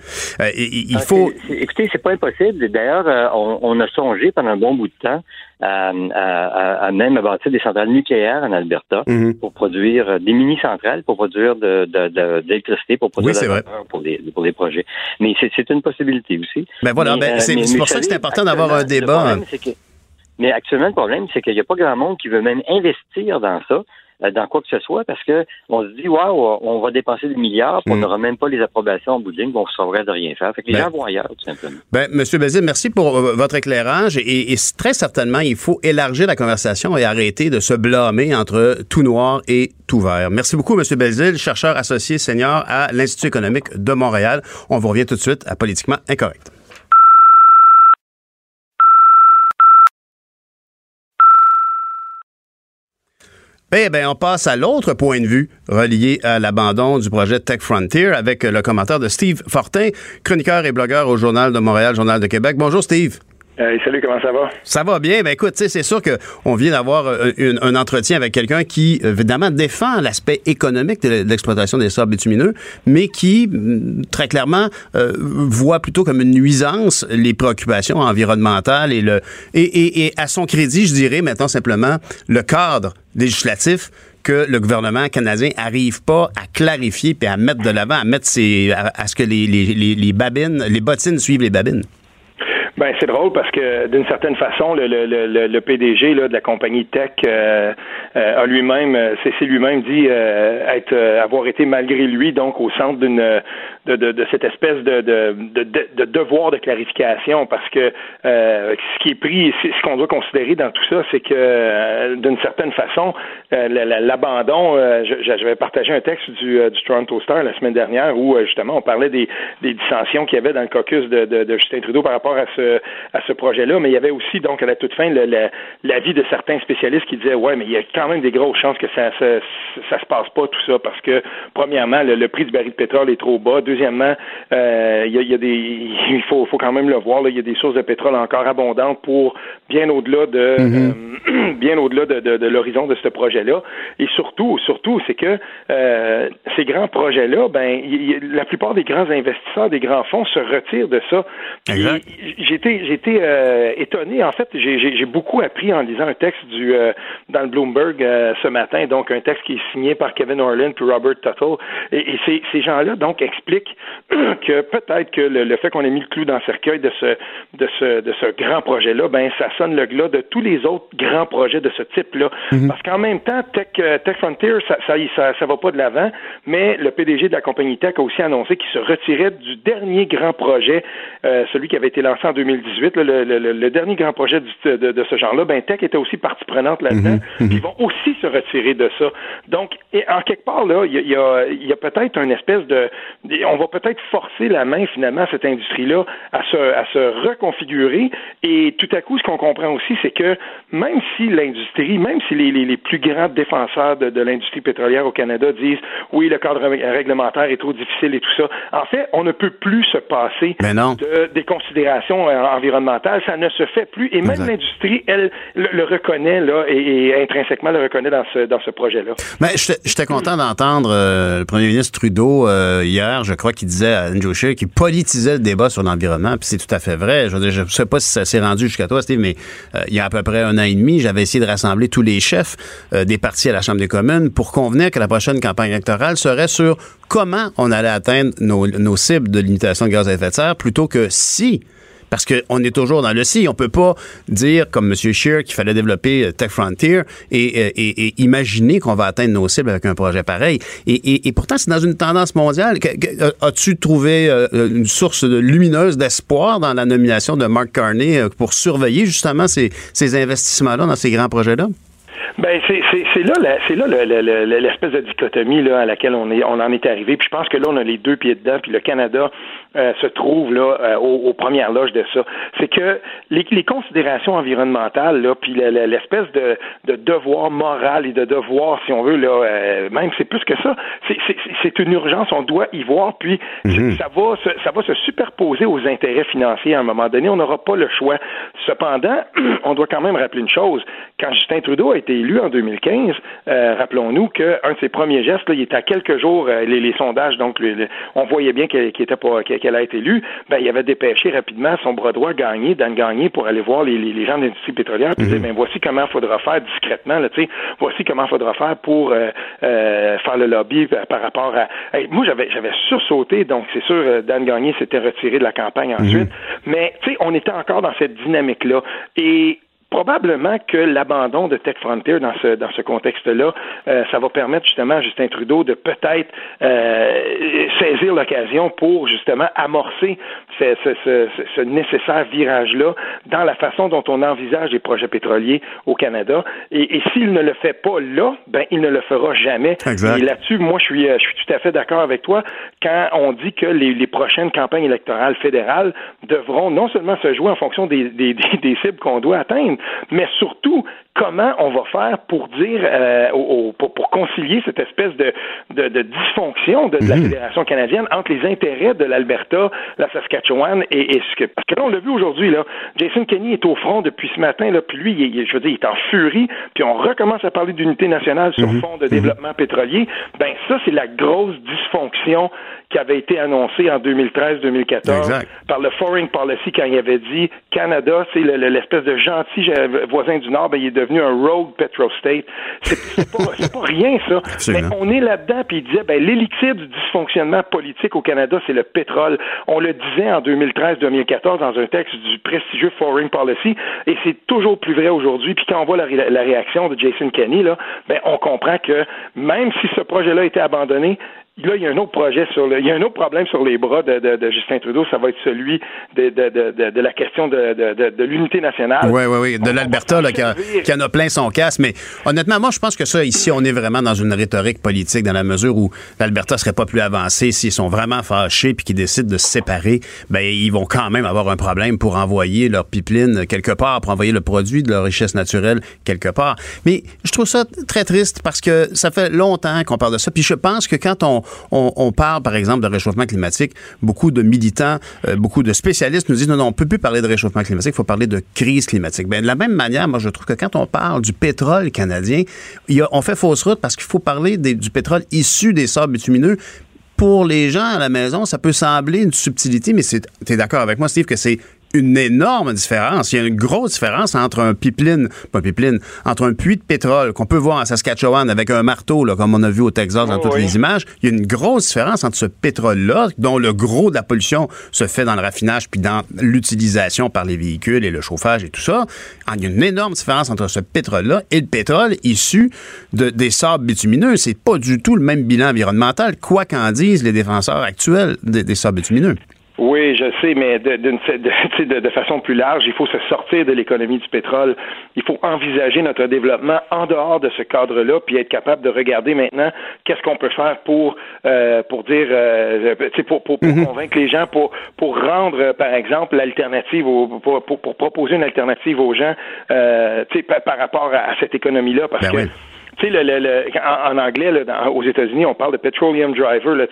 il, ah, faut. écoutez, c'est pas impossible. D'ailleurs, on, on, a songé pendant un bon bout de temps à, à, à même bâtir des centrales nucléaires en Alberta mhm. pour produire des mini-centrales, pour produire de, d'électricité, pour produire de la pour des, pour des projets. Mais c'est, une possibilité aussi. Ben voilà, ben, c'est, c'est pour ça que c'est important d'avoir un débat. mais actuellement, le problème, c'est qu'il n'y a pas grand monde qui veut même investir dans ça. Euh, dans quoi que ce soit parce que on se dit waouh, on va dépenser des milliards, puis on mm. n'aura même pas les approbations en bout de ligne, on se sauverait de rien faire. Fait que les ben, gens vont ailleurs, tout simplement. Ben, Monsieur Bazil, merci pour euh, votre éclairage et, très certainement, il faut élargir la conversation et arrêter de se blâmer entre tout noir et tout vert. Merci beaucoup, Monsieur Bazil, chercheur associé senior à l'Institut économique de Montréal. On vous revient tout de suite à Politiquement Incorrect. Eh bien, on passe à l'autre point de vue relié à l'abandon du projet Tech Frontier avec le commentaire de Steve Fortin, chroniqueur et blogueur au Journal de Montréal, Journal de Québec. Bonjour Steve salut, comment ça va? Ça va bien. Ben écoute, c'est sûr qu'on vient d'avoir euh, un entretien avec quelqu'un qui, évidemment, défend l'aspect économique de l'exploitation des sables bitumineux, mais qui, mm, très clairement, euh, voit plutôt comme une nuisance les préoccupations environnementales et le et, à son crédit, je dirais maintenant simplement le cadre législatif que le gouvernement canadien arrive pas à clarifier puis à mettre de l'avant, à mettre ses, à, ce que les, les, les, les babines, les bottines suivent les babines. Ben c'est drôle parce que d'une certaine façon, le, le, le, le PDG là, de la compagnie Tech euh, a lui-même, euh, c'est lui-même dit euh, être avoir été malgré lui donc au centre d'une de, de, de, cette espèce de, de, de, devoir de clarification. Parce que ce qui est pris, ce qu'on doit considérer dans tout ça, c'est que d'une certaine façon, l'abandon, j'avais partagé un texte du, du Toronto Star la semaine dernière où justement on parlait des, des dissensions qu'il y avait dans le caucus de, de, Justin Trudeau par rapport à ce ce à ce projet-là, mais il y avait aussi donc à la toute fin l'avis de certains spécialistes qui disaient ouais, mais il y a quand même des grosses chances que ça ça, ça se passe pas tout ça parce que premièrement le, prix du baril de pétrole est trop bas, deuxièmement euh, il, y a, il y a des (laughs) il faut faut quand même le voir il y a des sources de pétrole encore abondantes pour bien au-delà de mm-hmm. euh, (clears throat) bien au-delà de, de, de l'horizon de ce projet-là et surtout surtout c'est que euh, ces grands projets-là ben la plupart des grands investisseurs des grands fonds se retirent de ça. J'étais j'étais euh, étonné. En fait, j'ai beaucoup appris en lisant un texte du euh, dans le Bloomberg euh, ce matin, donc un texte qui est signé par Kevin Orlin et Robert Tuttle. Et, et ces, ces gens-là donc expliquent (clears throat) que peut-être que le, fait qu'on ait mis le clou dans le cercueil de ce de ce de ce grand projet-là, ben ça sonne le glas de tous les autres grands projets de ce type-là. Mm-hmm. Parce qu'en même temps, Tech, Tech Frontier, ça, ça, ça, ça va pas de l'avant, mais le PDG de la compagnie Tech a aussi annoncé qu'il se retirait du dernier grand projet, euh, celui qui avait été lancé en 2018, le, le, le, dernier grand projet de, de, ce genre-là, ben Tech était aussi partie prenante là-dedans. Mhm, mhm. Ils vont aussi se retirer de ça. Donc, et en quelque part, là, il y a, y a peut-être une espèce de... On va peut-être forcer la main, finalement, à cette industrie-là à se, à se reconfigurer. Et tout à coup, ce qu'on comprend aussi, c'est que même si l'industrie, même si les, les, les, plus grands défenseurs de, de l'industrie pétrolière au Canada disent oui, le cadre réglementaire est trop difficile et tout ça, en fait, on ne peut plus se passer de, des considérations euh, environnementales. Ça ne se fait plus. Et même l'industrie, elle, le, reconnaît là, et, intrinsèquement le reconnaît dans ce, projet-là. Mais j'étais content d'entendre euh, le premier ministre Trudeau euh, hier, je crois qu'il disait à Scheer qu'il politisait le débat sur l'environnement. Puis c'est tout à fait vrai. Je ne sais pas si ça s'est rendu jusqu'à toi, Steve, mais il y a à peu près un an et demi, j'avais essayé de rassembler tous les chefs des partis à la Chambre des communes pour convenir que la prochaine campagne électorale serait sur comment on allait atteindre nos, nos cibles de limitation de gaz à effet de serre plutôt que si parce qu'on est toujours dans le si. On peut pas dire, comme M. Scheer, qu'il fallait développer euh, Tech Frontier et, euh, et, imaginer qu'on va atteindre nos cibles avec un projet pareil. Et, pourtant, c'est dans une tendance mondiale. As-tu trouvé euh, une source lumineuse d'espoir dans la nomination de Mark Carney pour surveiller justement ces, investissements-là dans ces grands projets-là? Ben c'est là l'espèce de dichotomie à laquelle on on en est arrivé. Puis je pense que là on a les deux pieds dedans. Puis le Canada euh, se trouve là euh, aux, premières loges de ça. C'est que les, les, considérations environnementales là, puis l'espèce de, de devoir moral et de devoir, si on veut là, euh, même c'est plus que ça. C'est une urgence. On doit y voir. Puis mhm. ça va se, ça va se superposer aux intérêts financiers à un moment donné. On n'aura pas le choix. Cependant, (clears throat) on doit quand même rappeler une chose. Quand Justin Trudeau a été élu en 2015, euh, rappelons-nous qu'un de ses premiers gestes, là, il était à quelques jours, euh, les, les, sondages, donc on voyait bien qu'elle était pas qu'elle a été élue, ben, il avait dépêché rapidement son bras droit gagné, Dan Gagné, pour aller voir les, les, gens de l'industrie pétrolière, puis dire, mhm. ben, voici comment il faudra faire discrètement, là, voici comment il faudra faire pour euh, faire le lobby par rapport à... moi, j'avais j'avais sursauté, donc c'est sûr, Dan Gagné s'était retiré de la campagne mhm. ensuite, mais tu sais, on était encore dans cette dynamique-là. Et probablement que l'abandon de Tech Frontier dans ce dans ce contexte-là, euh, ça va permettre justement à Justin Trudeau de peut-être euh, saisir l'occasion pour justement amorcer ce, ce, ce, nécessaire virage-là dans la façon dont on envisage les projets pétroliers au Canada. Et, et s'il ne le fait pas là, ben il ne le fera jamais. Et là-dessus, moi, je suis euh, je suis tout à fait d'accord avec toi quand on dit que les, les, prochaines campagnes électorales fédérales devront non seulement se jouer en fonction des, des, des cibles qu'on doit atteindre, mais surtout comment on va faire pour dire, euh, pour, concilier cette espèce de, de, dysfonction de, la mhm. Fédération canadienne entre les intérêts de l'Alberta, la Saskatchewan et, ce que... Parce que là, on l'a vu aujourd'hui, là, Jason Kenney est au front depuis ce matin, là, puis lui, il, je veux dire, il est en furie, puis on recommence à parler d'unité nationale sur mhm. fond de mhm. développement pétrolier. Ben ça, c'est la grosse dysfonction qui avait été annoncée en 2013-2014 par le Foreign Policy quand il avait dit Canada, c'est l'espèce de gentil voisin du Nord, ben, il est devenu un rogue petrostate. C'est pas, pas rien, ça. Mais on est là-dedans, puis il disait, ben, l'élixir du dysfonctionnement politique au Canada, c'est le pétrole. On le disait en 2013-2014 dans un texte du prestigieux Foreign Policy, et c'est toujours plus vrai aujourd'hui. Puis quand on voit la, réaction de Jason Kenney, là, ben, on comprend que même si ce projet-là était abandonné, là, il y a un autre projet sur le, il y a un autre problème sur les bras de, de, de Justin Trudeau, ça va être celui de, de, de la question de, l'unité nationale. Oui, oui, oui, de l'Alberta, qui, qui, en a plein son casse. Mais honnêtement, moi, je pense que ça, ici, on est vraiment dans une rhétorique politique dans la mesure où l'Alberta serait pas plus avancé s'ils sont vraiment fâchés puis qu'ils décident de se séparer. Ben, ils vont quand même avoir un problème pour envoyer leur pipeline quelque part, pour envoyer le produit de leur richesse naturelle quelque part. Mais je trouve ça très triste parce que ça fait longtemps qu'on parle de ça. Puis je pense que quand on, on, parle, par exemple, de réchauffement climatique, beaucoup de militants, euh, beaucoup de spécialistes nous disent non, non, on peut plus parler de réchauffement climatique, il faut parler de crise climatique. Ben, de la même manière, moi, je trouve que quand on parle du pétrole canadien, on fait fausse route parce qu'il faut parler du pétrole issu des sables bitumineux, pour les gens à la maison, ça peut sembler une subtilité, mais tu es d'accord avec moi, Steve, que c'est une énorme différence. Il y a une grosse différence entre un pipeline, pas un pipeline, entre un puits de pétrole qu'on peut voir en Saskatchewan avec un marteau, là, comme on a vu au Texas dans toutes les images. Il y a une grosse différence entre ce pétrole-là, dont le gros de la pollution se fait dans le raffinage puis dans l'utilisation par les véhicules et le chauffage et tout ça. Il y a une énorme différence entre ce pétrole-là et le pétrole issu de, des sables bitumineux. C'est pas du tout le même bilan environnemental, quoi qu'en disent les défenseurs actuels des, des sables bitumineux. Oui, je sais, mais de, (laughs) de, de, façon plus large, il faut se sortir de l'économie du pétrole. Il faut envisager notre développement en dehors de ce cadre-là, puis être capable de regarder maintenant qu'est-ce qu'on peut faire pour euh, pour dire, euh, pour, pour, pour mm-hmm. convaincre les gens, pour pour rendre, par exemple, l'alternative, pour, pour, pour, proposer une alternative aux gens, euh, par, par rapport à, cette économie-là, parce ben que tu sais, le, le, en, anglais, là, aux États-Unis, on parle de petroleum driver. Là,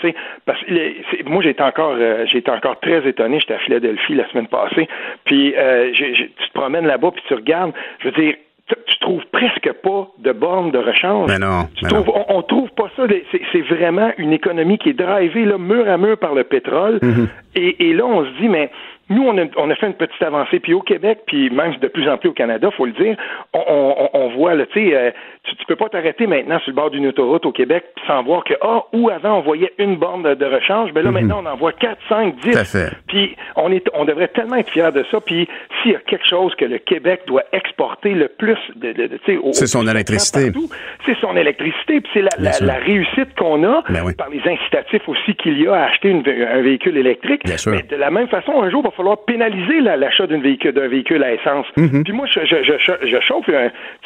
parce que moi, j'étais encore, euh, j'étais encore très étonné. J'étais à Philadelphie la semaine passée. Puis, euh, tu te promènes là-bas, puis tu regardes. Je veux dire, tu trouves presque pas de bornes de rechange. Mais non, on, trouve pas ça. C'est vraiment une économie qui est drivée là, mur à mur par le pétrole. Mm-hmm. et, et, là, on se dit, mais nous, on a, on a, fait une petite avancée. Puis au Québec, puis même de plus en plus au Canada, faut le dire, on, on, on voit, tu sais, euh, tu, peux pas t'arrêter maintenant sur le bord d'une autoroute au Québec sans voir que, ah, où avant on voyait une borne de, rechange, ben là, mhm. maintenant, on en voit 4, 5, 10. Puis on, est, on devrait tellement être fiers de ça. Puis s'il y a quelque chose que le Québec doit exporter le plus, de, de, sais, c'est son électricité. C'est son électricité. Puis c'est la, la, réussite qu'on a ben par les incitatifs aussi qu'il y a à acheter une, un véhicule électrique. Mais de la même façon, un jour, falloir pénaliser l'achat d'un véhicule, véhicule à essence. Mhm. Puis moi, je, je, je, je chauffe, tu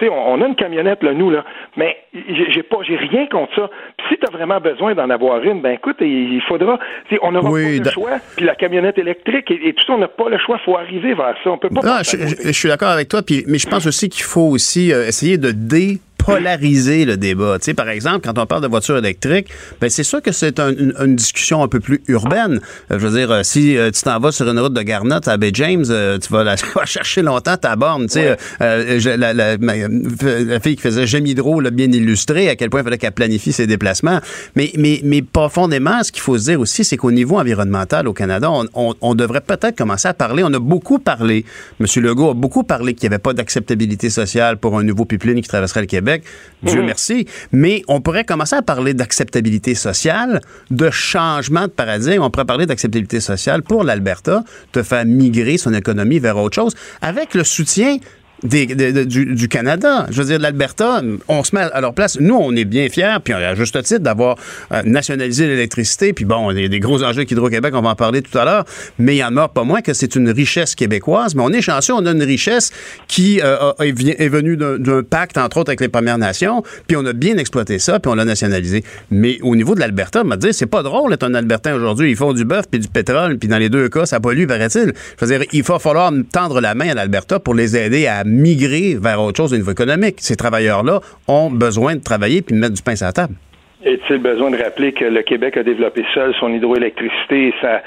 sais, on, a une camionnette, là, nous, là, mais j'ai pas, j'ai rien contre ça. Puis si tu as vraiment besoin d'en avoir une, ben écoute, il faudra, on n'aura pas le choix. Puis la camionnette électrique et, tout ça, on n'a pas le choix. Il faut arriver vers ça. On peut pas. Ah, je, suis d'accord avec toi. Puis, mais je pense aussi qu'il faut aussi euh, essayer de dé polariser le débat. Tu sais, par exemple, quand on parle de voitures électriques, ben c'est sûr que c'est une, discussion un peu plus urbaine. Euh, je veux dire, euh, si euh, tu t'en vas sur une route de Garnotte à Bay James, tu vas, la, (laughs) chercher longtemps ta borne. Tu sais, la, la, fille qui faisait J'aime Hydro l'a bien illustré à quel point il fallait qu'elle planifie ses déplacements. Mais, mais, mais profondément, ce qu'il faut se dire aussi, c'est qu'au niveau environnemental au Canada, on, on, devrait peut-être commencer à parler. On a beaucoup parlé, M. Legault a beaucoup parlé qu'il n'y avait pas d'acceptabilité sociale pour un nouveau pipeline qui traverserait le Québec. Dieu mhm. merci. Mais on pourrait commencer à parler d'acceptabilité sociale, de changement de paradigme. On pourrait parler d'acceptabilité sociale pour l'Alberta, de faire migrer son économie vers autre chose, avec le soutien du, Canada. Je veux dire, l'Alberta, on se met à leur place. Nous, on est bien fiers, puis à juste titre, d'avoir euh, nationalisé l'électricité. Puis bon, il y a des gros enjeux qu'Hydro-Québec, on va en parler tout à l'heure, mais il en a pas moins que c'est une richesse québécoise. Mais on est chanceux, on a une richesse qui euh, est, venue d'un pacte, entre autres, avec les Premières Nations, puis on a bien exploité ça, puis on l'a nationalisé. Mais au niveau de l'Alberta, on va dire, c'est pas drôle d'être un Albertain aujourd'hui. Ils font du bœuf puis du pétrole, puis dans les deux cas, ça pollue, paraît-il. Je veux dire, il va falloir tendre la main à l'Alberta pour les aider à migrer vers autre chose au niveau économique. Ces travailleurs-là ont besoin de travailler puis de mettre du pain sur la table. Est-il besoin de rappeler que le Québec a développé seul son hydroélectricité, sa,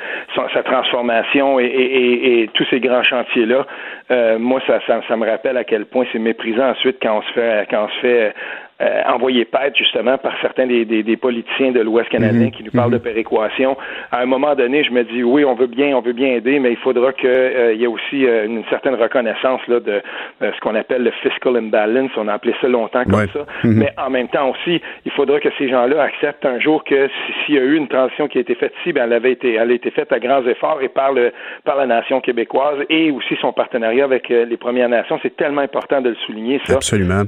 transformation et, tous ces grands chantiers-là? Euh, moi, ça, ça, me rappelle à quel point c'est méprisant ensuite quand on se fait quand on se fait euh, envoyé paître justement par certains des, des, des politiciens de l'Ouest canadien mhm. qui nous parlent de mhm. péréquation. À un moment donné, je me dis oui, on veut bien, on veut bien aider, mais il faudra qu'il euh, y ait aussi euh, une certaine reconnaissance là de euh, ce qu'on appelle le fiscal imbalance. On a appelé ça longtemps comme ça. Mhm. Mais en même temps aussi, il faudra que ces gens-là acceptent un jour que s'il y a eu une transition qui a été faite ici, ben elle avait été, elle a été faite à grands efforts et par le par la nation québécoise et aussi son partenariat avec les Premières Nations. C'est tellement important de le souligner ça. Absolument.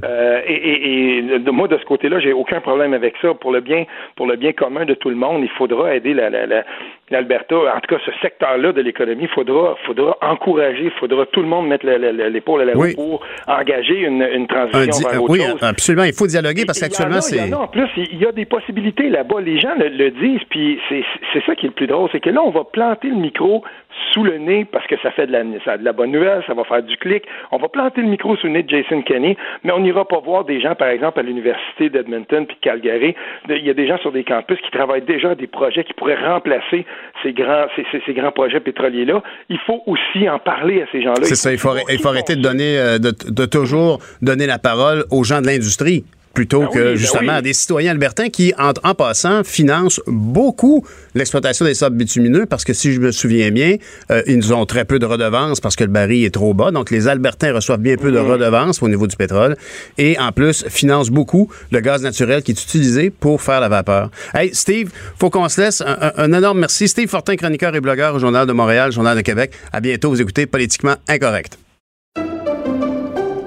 et, et, et de, moi, de ce côté-là, j'ai aucun problème avec ça. Pour le bien, pour le bien commun de tout le monde, il faudra aider la, la, la l'Alberta, en tout cas ce secteur-là de l'économie, il faudra, faudra encourager, faudra tout le monde mettre l'épaule à la roue pour engager une, une transition vers autre oui, absolument. Il faut dialoguer parce qu'actuellement, c'est... En plus, il y a des possibilités là-bas. Les gens le, le disent, puis c'est ça qui est le plus drôle, c'est que là, on va planter le micro sous le nez parce que ça fait de la, ça de la bonne nouvelle, ça va faire du clic. On va planter le micro sous le nez de Jason Kenney, mais on n'ira pas voir des gens, par exemple, à l'université d'Edmonton puis de Calgary. Il y a des gens sur des campus qui travaillent déjà à des projets qui pourraient remplacer ces grands, ces, ces, grands projets pétroliers-là. Il faut aussi en parler à ces gens-là. C'est ça, il faut, il faut arrêter de donner, euh, de, de toujours donner la parole aux gens de l'industrie plutôt ben que ben justement des citoyens albertains qui, en, en passant, financent beaucoup l'exploitation des sables bitumineux parce que si je me souviens bien, euh, ils nous ont très peu de redevances parce que le baril est trop bas. Donc les Albertains reçoivent bien peu de mhm. redevances au niveau du pétrole et en plus financent beaucoup le gaz naturel qui est utilisé pour faire la vapeur. Hey Steve, faut qu'on se laisse. Un, énorme merci. Steve Fortin, chroniqueur et blogueur au Journal de Montréal, Journal de Québec. À bientôt. Vous écoutez Politiquement Incorrect.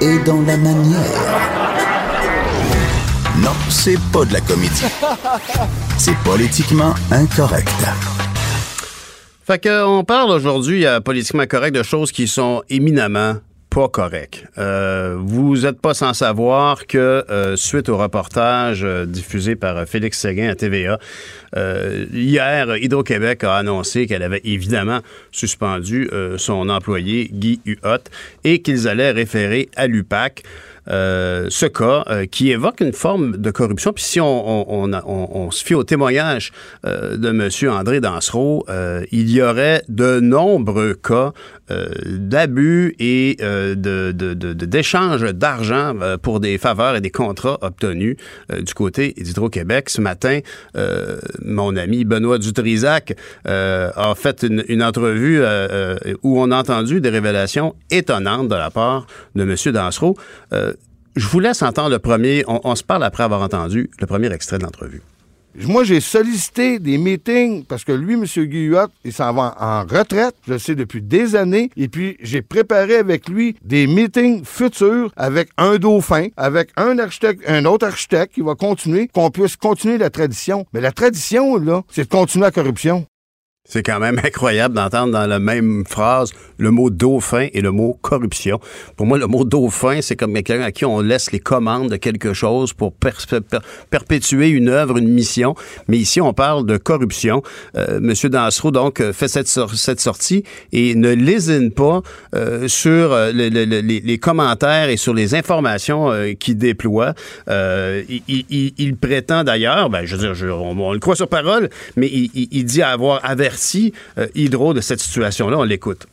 Et dans la manière. Non, c'est pas de la comédie. C'est politiquement incorrect. Fait qu'on parle aujourd'hui, à politiquement correct, de choses qui sont éminemment pas correctes. Euh, vous n'êtes pas sans savoir que euh, suite au reportage euh, diffusé par Félix Séguin à TVA, hier, Hydro-Québec a annoncé qu'elle avait évidemment suspendu son employé Guy Huot et qu'ils allaient référer à l'UPAC. Euh, ce cas euh, qui évoque une forme de corruption. Puis si on, se fie au témoignage euh, de M. André Dansereau, il y aurait de nombreux cas d'abus et d'échange de, d'argent pour des faveurs et des contrats obtenus du côté d'Hydro-Québec. Ce matin, mon ami Benoît Dutrisac a fait une, une entrevue où on a entendu des révélations étonnantes de la part de M. Dansereau. Je vous laisse entendre le premier. On, se parle après avoir entendu le premier extrait de l'entrevue. Moi, j'ai sollicité des meetings parce que lui, M. Guyot, il s'en va en retraite, je le sais depuis des années, et puis j'ai préparé avec lui des meetings futurs avec un dauphin, avec un architecte, un autre architecte qui va continuer, qu'on puisse continuer la tradition. Mais la tradition, là, c'est de continuer la corruption. C'est quand même (laughs) incroyable d'entendre dans la même phrase le mot dauphin et le mot corruption. Pour moi, le mot dauphin, c'est comme quelqu'un à qui on laisse les commandes de quelque chose pour perpétuer une œuvre, une mission. Mais ici, on parle de corruption. Euh, Monsieur Dansereau, donc, fait cette, sortie et ne lésine pas euh, sur euh, les, commentaires et sur les informations euh, qu'il déploie. Il, prétend d'ailleurs, ben, je veux dire, on, le croit sur parole, mais il, il dit avoir averti euh, Hydro de cette situation-là. On l'écoute.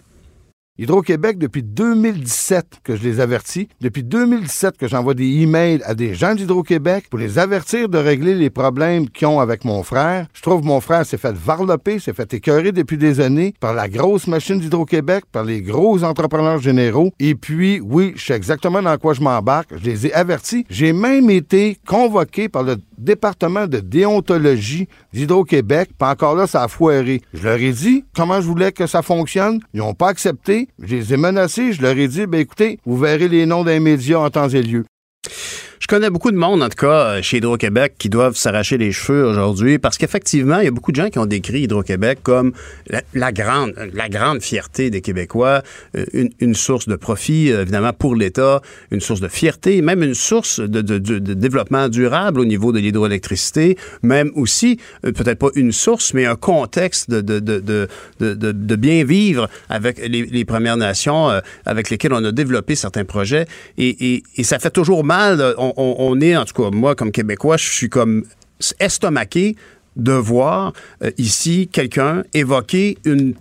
Hydro-Québec, depuis 2017 que je les avertis, depuis 2017 que j'envoie des emails à des gens d'Hydro-Québec pour les avertir de régler les problèmes qu'ils ont avec mon frère. Je trouve mon frère s'est fait varloper, s'est fait écœurer depuis des années par la grosse machine d'Hydro-Québec, par les gros entrepreneurs généraux. Et puis, oui, je sais exactement dans quoi je m'embarque. Je les ai avertis. J'ai même été convoqué par le département de déontologie d'Hydro-Québec, pas encore là, ça a foiré. Je leur ai dit comment je voulais que ça fonctionne. Ils n'ont pas accepté. Je les ai menacés. Je leur ai dit, ben écoutez, vous verrez les noms d'un média en temps et lieu. Je connais beaucoup de monde, en tout cas, euh, chez Hydro-Québec, qui doivent s'arracher les cheveux aujourd'hui parce qu'effectivement, il y a beaucoup de gens qui ont décrit Hydro-Québec comme la, grande, la grande fierté des Québécois, euh, une, source de profit, euh, évidemment, pour l'État, une source de fierté, même une source de, développement durable au niveau de l'hydroélectricité, même aussi, peut-être pas une source, mais un contexte de, de, bien vivre avec les, Premières Nations avec lesquelles on a développé certains projets. Et, ça fait toujours mal est, en tout cas, moi, comme Québécois, je suis comme estomaqué de voir euh, ici quelqu'un évoquer un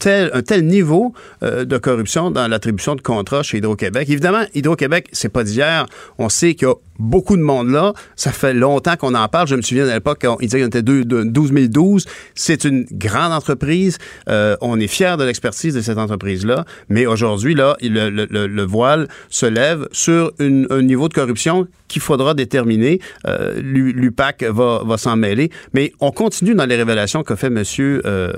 tel niveau euh, de corruption dans l'attribution de contrats chez Hydro-Québec. Évidemment, Hydro-Québec, c'est pas d'hier. On sait qu'il y a beaucoup de monde là. Ça fait longtemps qu'on en parle. Je me souviens à l'époque, il disait qu'il était de 12 012. C'est une grande entreprise. Euh, on est fiers de l'expertise de cette entreprise-là. Mais aujourd'hui, là, le, le, le, voile se lève sur un niveau de corruption qu'il faudra déterminer. Euh, L'UPAC va, va s'en mêler. Mais on continue dans les révélations qu'a fait M. Monsieur, euh,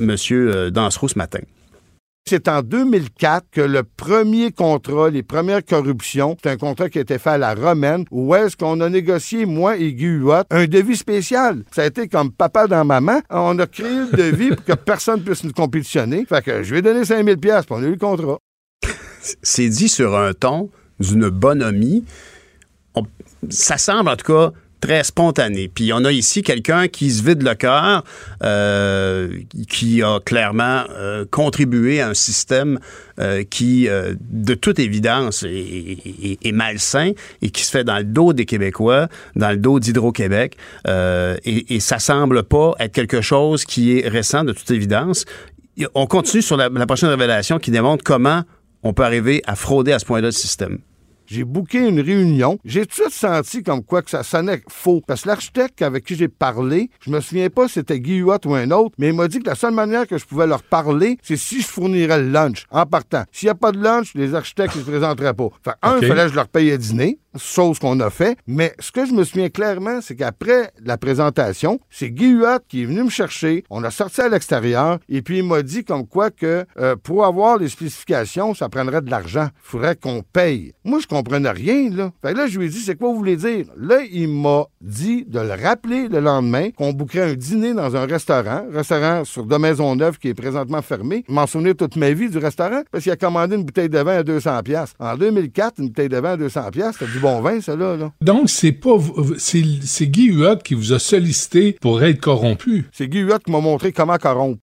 monsieur euh, ce matin. C'est en 2004 que le premier contrat, les premières corruptions, c'est un contrat qui a été fait à la romaine, où est-ce qu'on a négocié, moi et Guy Huot, un devis spécial. Ça a été comme papa dans maman. On a créé le devis pour que personne puisse nous compétitionner. Fait que je vais donner 5000 pièces pour on a eu le contrat. C'est dit sur un ton d'une bonhomie. ça semble en tout cas spontané. Puis on a ici quelqu'un qui se vide le cœur, euh, qui a clairement euh, contribué à un système euh, qui, de toute évidence, est, malsain et qui se fait dans le dos des Québécois, dans le dos d'Hydro-Québec. Et, et, ça semble pas être quelque chose qui est récent, de toute évidence. On continue sur la, la prochaine révélation qui démontre comment on peut arriver à frauder à ce point-là le système. J'ai booké une réunion. J'ai tout de suite senti comme quoi que ça sonnait faux. Parce que l'architecte avec qui j'ai parlé, je me souviens pas si c'était Guy Huot ou un autre, mais il m'a dit que la seule manière que je pouvais leur parler, c'est si je fournirais le lunch en partant. S'il n'y a pas de lunch, les architectes ne se présenteraient pas. Fait un, il fallait que je leur paye à dîner chose qu'on a fait. Mais ce que je me souviens clairement, c'est qu'après la présentation, c'est Guy Huot qui est venu me chercher. On a sorti à l'extérieur et puis il m'a dit comme quoi que euh, pour avoir les spécifications, ça prendrait de l'argent. Il faudrait qu'on paye. Moi, je comprenais rien, là. Fait là, je lui ai dit, c'est quoi vous voulez dire? Là, il m'a dit de le rappeler le lendemain qu'on bouquerait un dîner dans un restaurant, restaurant sur de Maisonneuve qui est présentement fermé. Je m'en souvenir toute ma vie du restaurant parce qu'il a commandé une bouteille de vin à 200 pièces. En 2004, une bouteille de vin à 200 pièces, c'était du bon vin, ça là. Donc c'est pas c'est Guy Huot qui vous a sollicité pour être corrompu. C'est Guy Huot qui m'a montré comment corrompre.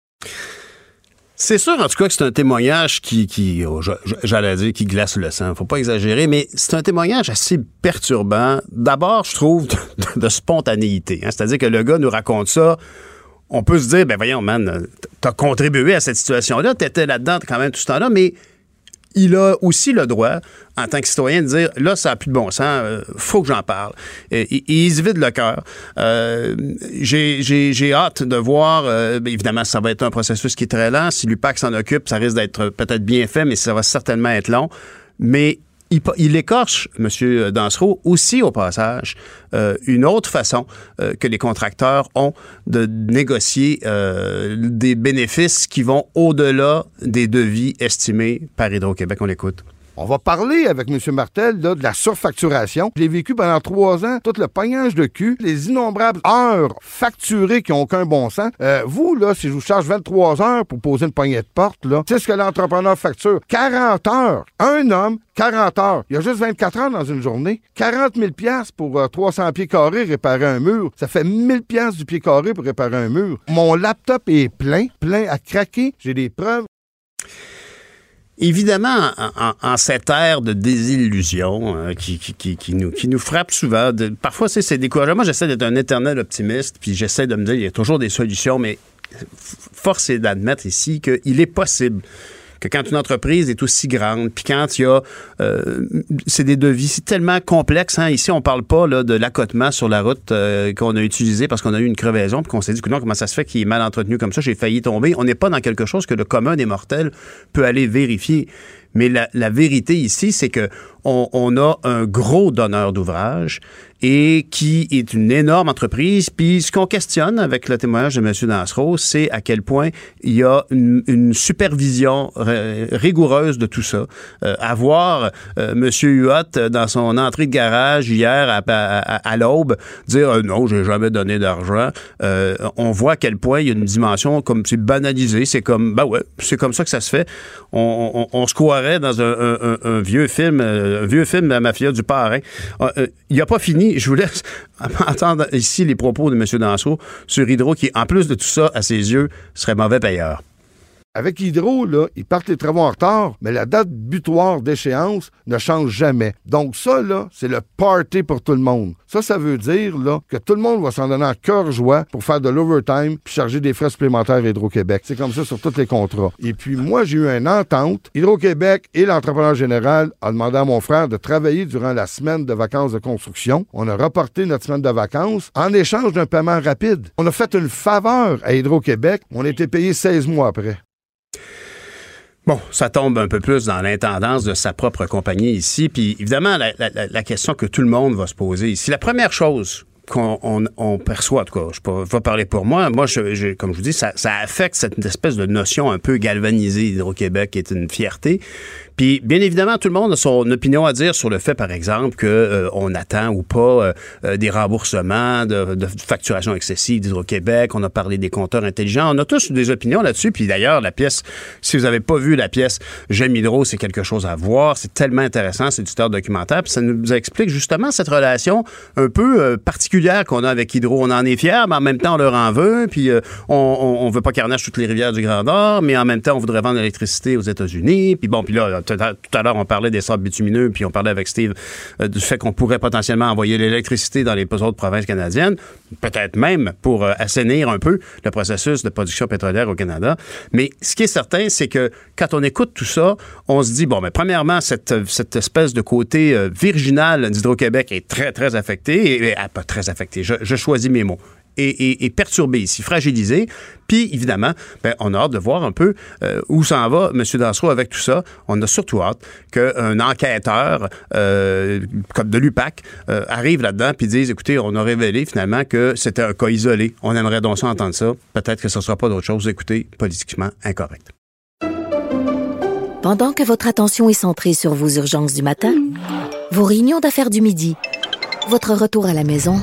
C'est sûr, en tout cas, que c'est un témoignage qui, qui oh, j'allais dire, qui glace le sang. Faut pas exagérer, mais c'est un témoignage assez perturbant. D'abord, je trouve, de, spontanéité. Hein. C'est-à-dire que le gars nous raconte ça. On peut se dire, ben voyons, man, t'as contribué à cette situation-là, t'étais là-dedans quand même tout ce temps-là, mais il a aussi le droit, en tant que citoyen, de dire là, ça n'a plus de bon sens, euh, faut que j'en parle. Et, il se vide le cœur. Euh, j'ai hâte de voir, euh, évidemment, ça va être un processus qui est très lent. Si l'UPAC s'en occupe, ça risque d'être peut-être bien fait, mais ça va certainement être long. Mais il, écorche, M. Dansereau, aussi au passage, euh, une autre façon euh, que les contracteurs ont de négocier euh, des bénéfices qui vont au-delà des devis estimés par Hydro-Québec. On l'écoute. On va parler avec M. Martel de la surfacturation. Je l'ai vécu pendant trois ans, tout le pognage de cul, les innombrables heures facturées qui n'ont aucun bon sens. Euh, vous, là, si je vous charge 23 heures pour poser une poignée de porte, là, c'est ce que l'entrepreneur facture. 40 heures. Un homme, 40 heures. Il y a juste 24 heures dans une journée. 40 000 pour 300 euh, pieds carrés réparer un mur. Ça fait 1000 pièces du pied carré pour réparer un mur. Mon laptop est plein, plein à craquer. J'ai des preuves. Évidemment, en, cette ère de désillusion euh, qui, nous, frappe souvent, parfois c'est décourageant. Moi, j'essaie d'être un éternel optimiste, puis j'essaie de me dire, il y a toujours des solutions, mais force est d'admettre ici qu'il est possible que quand une entreprise est aussi grande, puis quand il y a, euh, c'est des devis tellement complexes. Hein. Ici, on parle pas là, de l'accotement sur la route euh, qu'on a utilisé parce qu'on a eu une crevaison, puis qu'on s'est dit non, comment ça se fait qu'il est mal entretenu comme ça, j'ai failli tomber. On n'est pas dans quelque chose que le commun des mortels peut aller vérifier. Mais la vérité ici, c'est que on, a un gros donneur d'ouvrage et qui est une énorme entreprise. Puis ce qu'on questionne avec le témoignage de M. Dansereau, c'est à quel point il y a une, supervision rigoureuse de tout ça. Euh, avoir euh, M. Huot dans son entrée de garage hier à, l'aube dire euh, non, j'ai jamais donné d'argent, euh, on voit à quel point il y a une dimension comme c'est banalisé. C'est comme, ben ouais, c'est comme ça que ça se fait. On, se croirait dans un vieux film, un vieux film de la mafia du parrain. Il n'y a pas fini je vous laisse (laughs) entendre ici les propos de M. Danseau sur Hydro, qui, en plus de tout ça, à ses yeux, serait mauvais payeur. Avec Hydro, là, ils partent les travaux en retard, mais la date butoir d'échéance ne change jamais. Donc ça, là, c'est le party pour tout le monde. Ça, ça veut dire là, que tout le monde va s'en donner en cœur joie pour faire de l'overtime puis charger des frais supplémentaires à Hydro-Québec. C'est comme ça sur tous les contrats. Et puis moi, j'ai eu une entente. Hydro-Québec et l'entrepreneur général ont demandé à mon frère de travailler durant la semaine de vacances de construction. On a reporté notre semaine de vacances en échange d'un paiement rapide. On a fait une faveur à Hydro-Québec. On a été payé 16 mois après. Bon, ça tombe un peu plus dans l'intendance de sa propre compagnie ici. Puis évidemment, la, question que tout le monde va se poser ici, la première chose qu'on perçoit, en tout cas, je vais parler pour moi. Moi, je, comme je vous dis, ça, ça affecte cette espèce de notion un peu galvanisée d'Hydro-Québec qui est une fierté. Puis, bien évidemment, tout le monde a son opinion à dire sur le fait, par exemple, qu'on euh, attend ou pas euh, euh, des remboursements de, facturation excessive d'Hydro-Québec. On a parlé des compteurs intelligents. On a tous des opinions là-dessus. Puis d'ailleurs, la pièce, si vous n'avez pas vu la pièce J'aime Hydro, c'est quelque chose à voir. C'est tellement intéressant. C'est du documentaire. Puis ça nous explique justement cette relation un peu particulière qu'on a avec Hydro. On en est fiers, mais en même temps, on leur en veut. Puis on, ne veut pas carnage toutes les rivières du Grand Nord, mais en même temps, on voudrait vendre l'électricité aux États-Unis. Puis bon, puis là, tout à l'heure, on parlait des sables bitumineux, puis on parlait avec Steve euh, du fait qu'on pourrait potentiellement envoyer l'électricité dans les autres provinces canadiennes, peut-être même pour euh, assainir un peu le processus de production pétrolière au Canada. Mais ce qui est certain, c'est que quand on écoute tout ça, on se dit, bon, mais premièrement, cette, cette espèce de côté euh, virginal d'Hydro-Québec est très, très affecté, et, ah, pas très affecté, je choisis mes mots est, perturbé ici, fragilisé. Puis, évidemment, ben, on a hâte de voir un peu euh, où s'en va M. Dansereau avec tout ça. On a surtout hâte qu'un enquêteur euh, comme de l'UPAC euh, arrive là-dedans puis dise, écoutez, on a révélé finalement que c'était un cas isolé. On aimerait donc ça entendre ça. Peut-être que ce ne sera pas d'autre chose, écoutez, politiquement incorrect. Pendant que votre attention est centrée sur vos urgences du matin, vos réunions d'affaires du midi, votre retour à la maison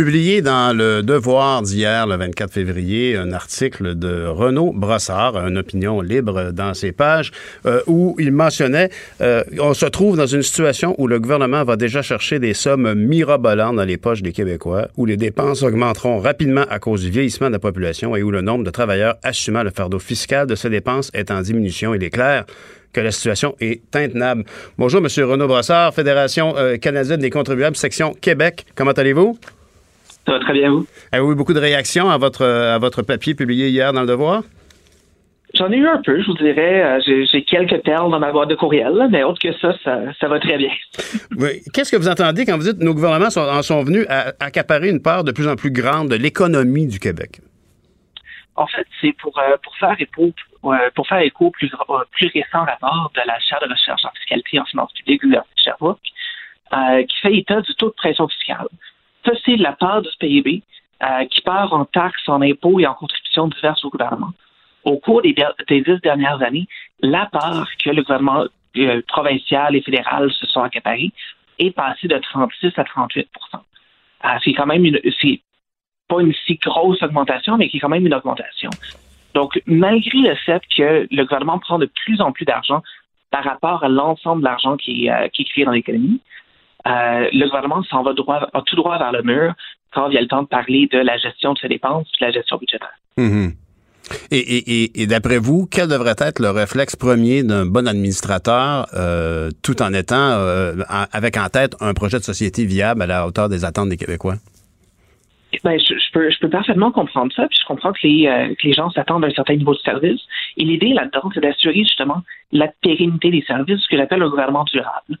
Publié dans le Devoir d'hier, le 24 février, un article de Renaud Brossard, une opinion libre dans ses pages, euh, où il mentionnait euh, on se trouve dans une situation où le gouvernement va déjà chercher des sommes mirobolantes dans les poches des Québécois, où les dépenses augmenteront rapidement à cause du vieillissement de la population et où le nombre de travailleurs assumant le fardeau fiscal de ces dépenses est en diminution. Il est clair que la situation est intenable. Bonjour, M. Renaud Brossard, Fédération euh, canadienne des contribuables, section Québec. Comment allez-vous? Ça va très bien, vous? Avez-vous eu beaucoup de réactions à votre, à votre papier publié hier dans Le Devoir? J'en ai eu un peu, je vous dirais. Euh, j'ai quelques perles dans ma boîte de courriel, mais autre que ça, ça, va très bien. (laughs) Qu'est-ce que vous entendez quand vous dites que nos gouvernements sont, en sont venus à accaparer une part de plus en plus grande de l'économie du Québec? En fait, c'est pour, euh, pour faire écho euh, pour faire écho plus, plus récent rapport de la chaire de recherche en fiscalité en finances publiques de l'Université de Sherbrooke, qui fait état du taux de pression fiscale. Ça, c'est la part du PIB euh, qui part en taxes, en impôts et en contributions diverses au gouvernement. Au cours des, dix dernières années, la part que le gouvernement euh, provincial et fédéral se sont accaparés est passée de 36 à 38% euh, C'est quand même une, c'est pas une si grosse augmentation, mais qui est quand même une augmentation. Donc, malgré le fait que le gouvernement prend de plus en plus d'argent par rapport à l'ensemble de l'argent qui, qui est créé dans l'économie, euh, le gouvernement s'en va droit, tout droit vers le mur quand il y a le temps de parler de la gestion de ses dépenses et de la gestion budgétaire. Mm-hmm. Et, d'après vous, quel devrait être le réflexe premier d'un bon administrateur, euh, tout en étant euh, avec en tête un projet de société viable à la hauteur des attentes des Québécois? Ben, je, peux, je peux parfaitement comprendre ça, puis je comprends que les, que les gens s'attendent à un certain niveau de service. Et l'idée là-dedans, c'est d'assurer justement la pérennité des services, ce que j'appelle le gouvernement durable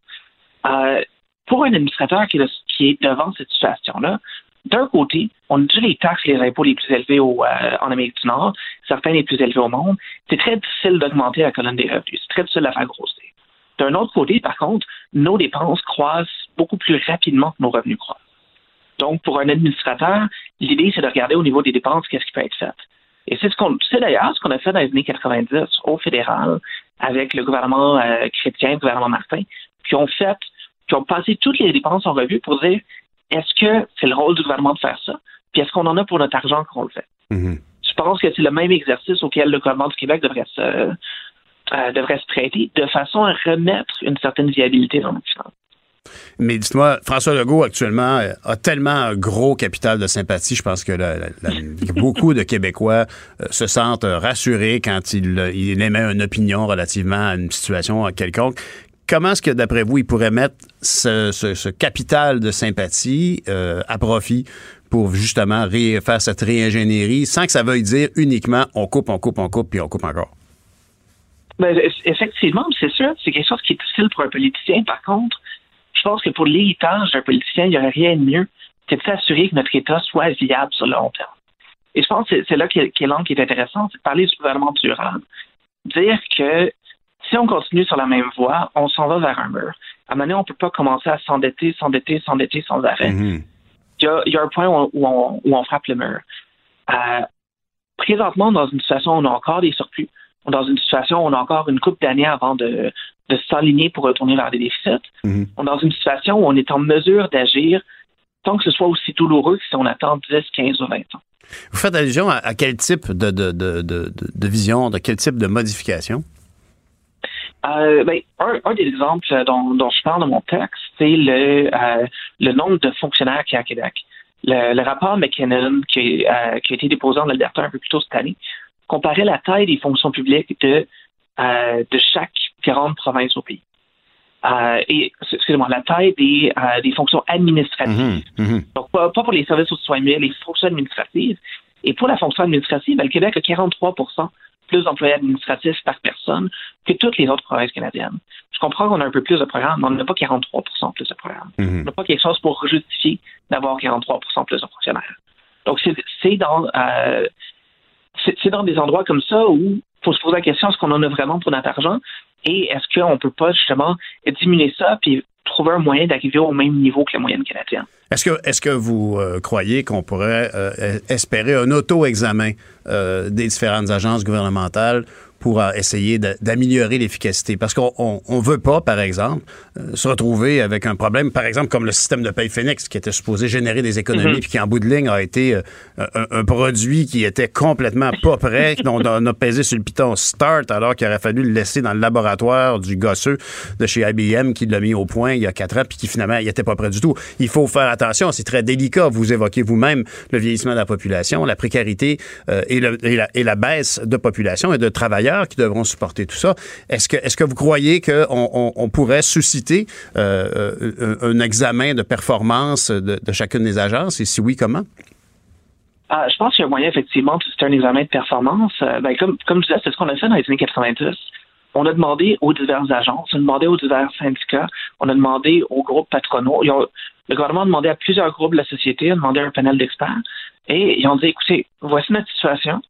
pour un administrateur qui, est devant cette situation-là, d'un côté, on a déjà les taxes les impôts les plus élevés au, euh, en Amérique du Nord, certains les plus élevés au monde. C'est très difficile d'augmenter la colonne des revenus. C'est très difficile de faire grossir. D'un autre côté, par contre, nos dépenses croissent beaucoup plus rapidement que nos revenus croissent. Donc, pour un administrateur, l'idée, c'est de regarder au niveau des dépenses qu'est-ce qui peut être fait. Et c'est ce qu'on, c'est d'ailleurs ce qu'on a fait dans les années 90 au fédéral avec le gouvernement euh, chrétien, le gouvernement Martin, qui ont fait, qui ont passé toutes les dépenses en revue pour dire est-ce que c'est le rôle du gouvernement de faire ça, puis est-ce qu'on en a pour notre argent quand on le fait? Mhm. Je pense que c'est le même exercice auquel le gouvernement du Québec devrait se, euh, devrait se prêter, de façon à remettre une certaine viabilité dans notre finances. Mais dites-moi, François Legault, actuellement, euh, a tellement un gros capital de sympathie. Je pense que la- la- la- beaucoup de Québécois euh, se sentent euh, rassurés quand il, il émet une opinion relativement à une situation quelconque. Comment est-ce que, d'après vous, il pourrait mettre ce, capital de sympathie euh, à profit pour justement faire cette réingénierie sans que ça veuille dire uniquement on coupe, on coupe, on coupe, puis on coupe encore? Ben, eff- effectivement, c'est sûr, c'est quelque chose qui est difficile pour un politicien. Par contre, je pense que pour l'héritage d'un politicien, il n'y aurait rien de mieux que de s'assurer que notre État soit viable sur le long terme. Et je pense que c'est- là qu'est l'angle qui est intéressant, c'est de parler du gouvernement durable. Dire que si on continue sur la même voie, on s'en va vers un mur. À un moment donné, on ne peut pas commencer à s'endetter, s'endetter, s'endetter sans arrêt. Mhm. il y a, il y a un point où on, où on- où on frappe le mur. Euh, présentement, dans une situation où on a encore des surplus, dans une situation où on a encore une coupe d'années avant de, de s'aligner pour retourner vers des déficits, Mhm. on est dans une situation où on est en mesure d'agir sans que ce soit aussi douloureux que si on attend 10, 15 ou 20 ans. Vous faites allusion à, à quel type de, de, de, de, de vision, de quel type de modification? Euh, ben, un, un des exemples dont, dont je parle dans mon texte, c'est le, euh, le nombre de fonctionnaires qu'il y a à Québec. Le, le rapport McKinnon qui, euh, qui a été déposé en Alberta un peu plus tôt cette année comparait la taille des fonctions publiques de, de chaque grande province au pays. Et, excusez-moi, la taille des, des fonctions administratives. Mhm, mhm. Donc, pas, pas pour les services aux citoyens, mais les fonctions administratives. Et pour la fonction administrative, ben, le Québec a 43 plus d'employés administratifs par personne que toutes les autres provinces canadiennes. Je comprends qu'on a un peu plus de programmes, mais on n'a pas 43% plus de programmes. On Mhm. n'a pas quelque chose pour justifier d'avoir 43% plus de fonctionnaires. Donc, c'est- dans, euh, c'est dans des endroits comme ça où il faut se poser la question est-ce qu'on en a vraiment pour notre argent? Et est-ce qu'on ne peut pas justement diminuer ça puis trouver un moyen d'arriver au même niveau que la moyenne canadienne. Est-ce que, est-ce que vous euh, croyez qu'on pourrait euh, espérer un auto-examen euh, des différentes agences gouvernementales pour euh, essayer d'améliorer l'efficacité? Parce qu'on on, on veut pas, par exemple, euh, se retrouver avec un problème, par exemple, comme le système de paye Phoenix, qui était supposé générer des économies, Mhm. puis qui, en bout de ligne, a été euh, un, un produit qui était complètement pas prêt, (laughs) dont on a pesé sur le piton Start, alors qu'il aurait fallu le laisser dans le laboratoire du gosseux de chez IBM qui l'a mis au point il y a quatre ans, puis qui finalement, il était pas prêt du tout. Il faut faire attention, c'est très délicat. Vous évoquez vous-même le vieillissement de la population, la précarité euh, et, le- et la, et la baisse de population et de travailleurs qui devront supporter tout ça. Est-ce que, est-ce que vous croyez qu'on on, on pourrait susciter euh, euh, un, examen de performance de, chacune des agences? Et si oui, comment? Ah, je pense qu'il y a moyen, effectivement, de c'est un examen de performance. Euh, ben, comme, comme je disais, c'est ce qu'on a fait dans les années 90. On a demandé aux diverses agences, on a demandé aux divers syndicats, on a demandé aux groupes patronaux. Le gouvernement a demandé à plusieurs groupes de la société, a demandé à un panel d'experts, et ils ont dit, écoutez, voici notre situation,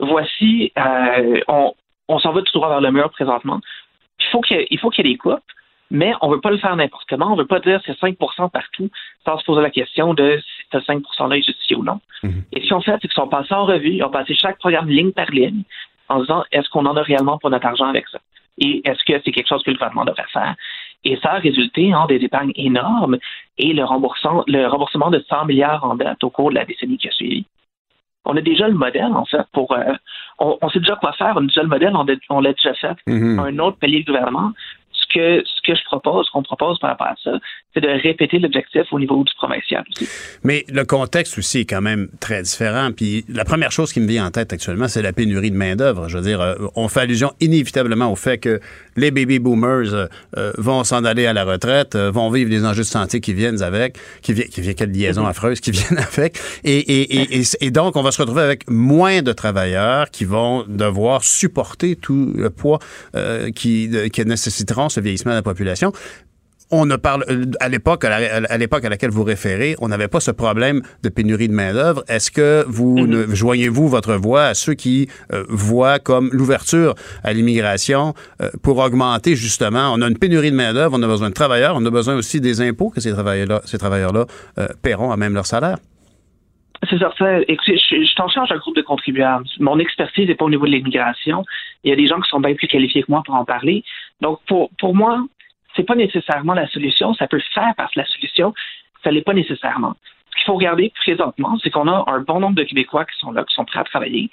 voici, euh, on, on s'en va tout droit vers le mur présentement. Il faut qu'il qu'il y ait des coupes, mais on ne veut pas le faire n'importe comment. On ne veut pas dire c'est 5% partout sans se poser la question de si ce 5 %-là est justifié ou non. Et ce qu'ils ont fait, c'est qu'ils sont passés en revue, ils ont passé chaque programme ligne par ligne en disant est-ce qu'on en a réellement pour notre argent avec ça? Et est-ce que c'est quelque chose que le gouvernement devrait faire? Et ça a résulté en des épargnes énormes et le remboursement, le remboursement de 100 milliards en dette au cours de la décennie qui a suivi. On a déjà le modèle, en fait, pour. euh, on, on sait déjà quoi faire, on a déjà le modèle, on, on l'a déjà fait. Un autre palier de gouvernement. Ce que, ce que je propose, ce qu'on propose par rapport à ça, c'est de répéter l'objectif au niveau du provincial aussi. Mais le contexte aussi est quand même très différent. Puis la première chose qui me vient en tête actuellement, c'est la pénurie de main-d'œuvre. Je veux dire, euh, on fait allusion inévitablement au fait que les baby boomers euh, euh, vont s'en aller à la retraite, euh, vont vivre les enjeux de santé qui viennent avec, qui, vi- qui viennent, quelle liaison affreuse qui (laughs) viennent avec. Et, et, et, et, et donc, on va se retrouver avec moins de travailleurs qui vont devoir supporter tout le poids euh, qui, de- qui nécessiteront ce vieillissement de la population on ne parle à l'époque à l'époque à laquelle vous référez, on n'avait pas ce problème de pénurie de main d'œuvre. Est-ce que vous ne, joignez-vous votre voix à ceux qui euh, voient comme l'ouverture à l'immigration euh, pour augmenter justement? On a une pénurie de main d'œuvre, on a besoin de travailleurs, on a besoin aussi des impôts que ces travailleurs-là, ces travailleurs-là euh, paieront à même leur salaire. c'est certain. Écoutez, je, je suis en charge d'un groupe de contribuables. Mon expertise n'est pas au niveau de l'immigration. Il y a des gens qui sont bien plus qualifiés que moi pour en parler. Donc, pour, pour moi, c'est pas nécessairement la solution. Ça peut faire partie de la solution. Ça l'est pas nécessairement. Ce qu'il faut regarder présentement, c'est qu'on a un bon nombre de Québécois qui sont là, qui sont prêts à travailler.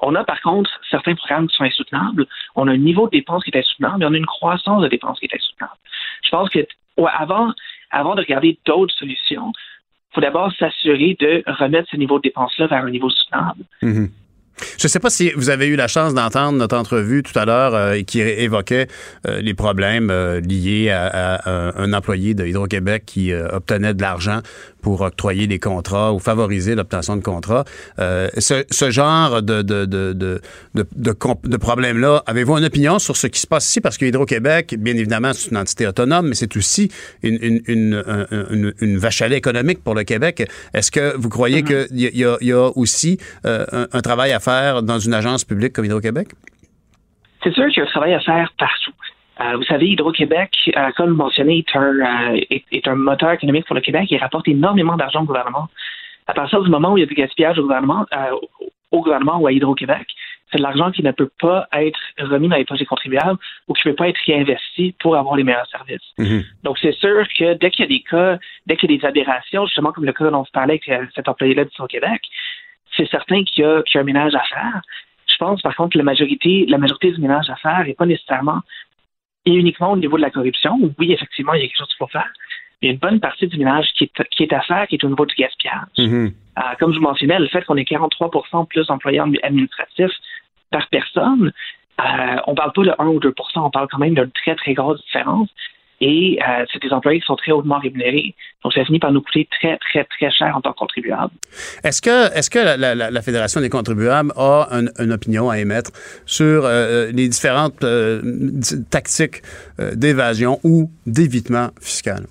On a par contre certains programmes qui sont insoutenables. On a un niveau de dépenses qui est insoutenable et on a une croissance de dépenses qui est insoutenable. Je pense que avant, avant de regarder d'autres solutions, il faut d'abord s'assurer de remettre ce niveau de dépenses-là vers un niveau soutenable. Mm-hmm. Je ne sais pas si vous avez eu la chance d'entendre notre entrevue tout à l'heure euh, qui évoquait euh, les problèmes euh, liés à, un employé de Hydro-Québec qui obtenait de l'argent pour octroyer des contrats ou favoriser l'obtention de contrats. Ce, genre de, de, de, de, de problème-là, avez-vous une opinion sur ce qui se passe ici? Parce que Hydro-Québec, bien évidemment, c'est une entité autonome, mais c'est aussi une, une, une, une, vache à lait économique pour le Québec. Est-ce que vous croyez mm-hmm. qu'il y, y, y, a aussi un, un travail à faire dans une agence publique comme Hydro-Québec? C'est sûr qu'il y a un travail à faire partout. Euh, vous savez, Hydro-Québec, euh, comme mentionné, est un, euh, est, un, moteur économique pour le Québec. Il rapporte énormément d'argent au gouvernement. À partir du moment où il y a du gaspillage au gouvernement, au gouvernement ou à Hydro-Québec, c'est de l'argent qui ne peut pas être remis dans les poches des contribuables ou qui ne peut pas être réinvesti pour avoir les meilleurs services. Mm-hmm. Donc, c'est sûr que dès qu'il y a des cas, dès qu'il y a des aberrations, justement comme le cas dont on se parlait avec cet employé-là du Québec, c'est certain qu'il y, a, un ménage à faire. Je pense, par contre, que la majorité, la majorité du ménage à faire n'est pas nécessairement et uniquement au niveau de la corruption. Oui, effectivement, il y a quelque chose qu'il faut faire. Il y a une bonne partie du ménage qui est, qui est à faire, qui est au niveau du gaspillage. Mm-hmm. Euh, comme je vous mentionnais, le fait qu'on ait 43% plus d'employés administratifs par personne, euh, on ne parle pas de 1 ou 2% on parle quand même d'une très, très grosse différence. Et euh, c'est des employés qui sont très hautement rémunérés. Donc, ça finit par nous coûter très, très, très cher en tant que contribuables. Est-ce que, est-ce que la, la, la, Fédération des contribuables a une opinion à émettre sur euh, les différentes euh, tactiques d'évasion ou d'évitement fiscal?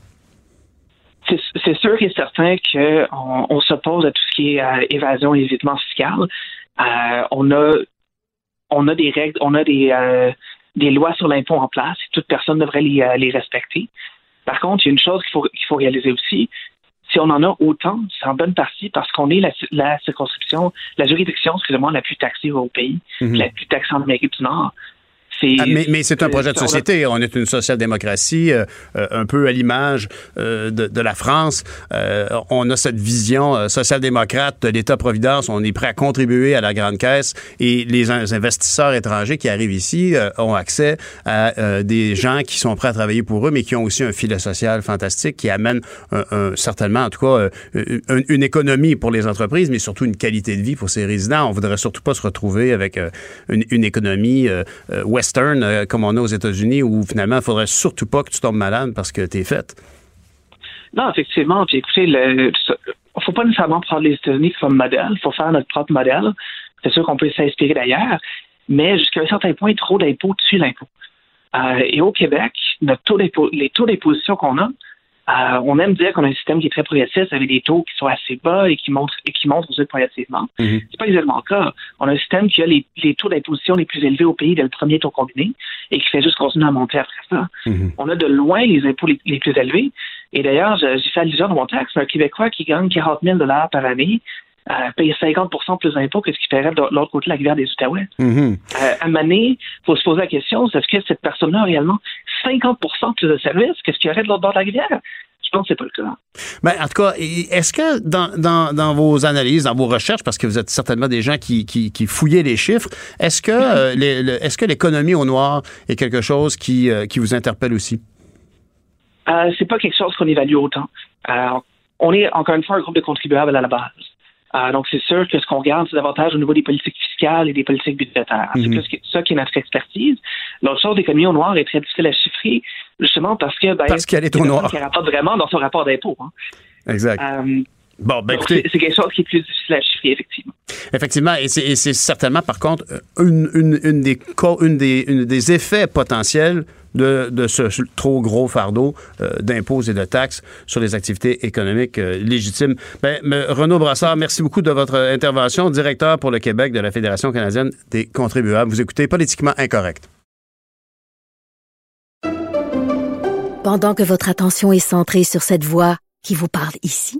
C'est sûr et certain qu'on on, s'oppose à tout ce qui est évasion et évitement fiscal. on a on a des règles, on a des des lois sur l'impôt en place et toute personne devrait les, euh, les respecter. Par contre, il y a une chose qu'il faut, qu'il faut réaliser aussi. Si on en a autant, c'est en bonne partie parce qu'on est la, la circonscription, la juridiction, excusez-moi, la plus taxée au pays, mhm. la plus taxée en Amérique du Nord. Ah, mais, c'est un projet de société. On est une social-démocratie, euh, euh, un peu à l'image euh, de, la France. on a cette vision social-démocrate de l'État-providence. On est prêt à contribuer à la grande caisse et les investisseurs étrangers qui arrivent ici ont accès à des gens qui sont prêts à travailler pour eux, mais qui ont aussi un filet social fantastique qui amène certainement, en tout cas, une, économie pour les entreprises, mais surtout une qualité de vie pour ces résidents. On voudrait surtout pas se retrouver avec une, une économie ouest euh, comme on a aux États-Unis où finalement, il faudrait surtout pas que tu tombes malade parce que tu es faite. Non, effectivement. Puis écoutez, il ne faut pas nécessairement prendre les États-Unis comme modèle. Il faut faire notre propre modèle. C'est sûr qu'on peut s'inspirer d'ailleurs, mais jusqu'à un certain point, trop d'impôts tue l'impôt. Euh, et au Québec, notre taux les taux d'imposition qu'on a, euh, on aime dire qu'on a un système qui est très progressiste avec des taux qui sont assez bas et qui montrent et qui montrent aussi progressivement. Mm C'est pas exactement le cas. On a un système qui a les, taux d'imposition les plus élevés au pays dès le premier taux combiné et qui fait juste continuer à monter après ça. Mhm. On a de loin les impôts les, plus élevés. Et d'ailleurs, j'ai fait allusion dans mon texte, un Québécois qui gagne 40 000 par année euh, paye 50% plus d'impôts que ce qu'il paierait de l'autre côté de la rivière des Outaouais. Mhm. Euh, à un il faut se poser la question, est-ce que cette personne-là a réellement 50% plus de services que ce qu'il y aurait de l'autre bord de la rivière? Je pense que c'est pas le cas. Ben, en tout cas, est-ce que dans, vos analyses, dans vos recherches, parce que vous êtes certainement des gens qui, qui, fouillez les chiffres, est-ce que, euh, est-ce que l'économie au noir est quelque chose qui, qui vous interpelle aussi? Euh, c'est pas quelque chose qu'on évalue autant. on est encore une fois un groupe de contribuables à la base. Euh, donc, c'est sûr que ce qu'on regarde, c'est davantage au niveau des politiques fiscales et des politiques budgétaires. C'est mhm. ça qui est notre expertise. L'autre chose, l'économie au noir est très difficile à chiffrer, justement parce que ben, parce qu'elle est au noir. Qui rapporte vraiment dans son rapport d'impôt. Hein. Exact. Euh, bon, ben écoutez. C'est quelque chose qui est plus difficile à chiffrer, effectivement. Effectivement, et c'est certainement, par contre, une, une, une, des, une, des, une des effets potentiels de, ce trop gros fardeau euh, d'impôts et de taxes sur les activités économiques euh, légitimes. Ben, Renaud Brassard, merci beaucoup de votre intervention, directeur pour le Québec de la Fédération canadienne des contribuables. Vous écoutez Politiquement Incorrect. Pendant que votre attention est centrée sur cette voix qui vous parle ici,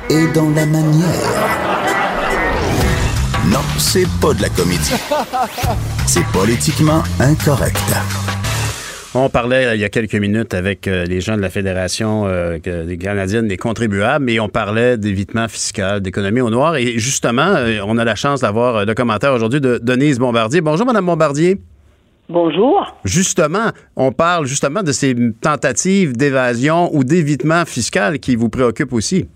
dans la manière. Non, c'est pas de la comédie. C'est politiquement incorrect. On parlait euh, il y a quelques minutes avec euh, les gens de la Fédération euh, des Canadiennes des contribuables et on parlait d'évitement fiscal, d'économie au noir. Et justement, on a la chance d'avoir le commentaire aujourd'hui de Denise Bombardier. Bonjour, Madame Bombardier. Bonjour. Justement, on parle justement de ces tentatives d'évasion ou d'évitement fiscal qui vous préoccupent aussi.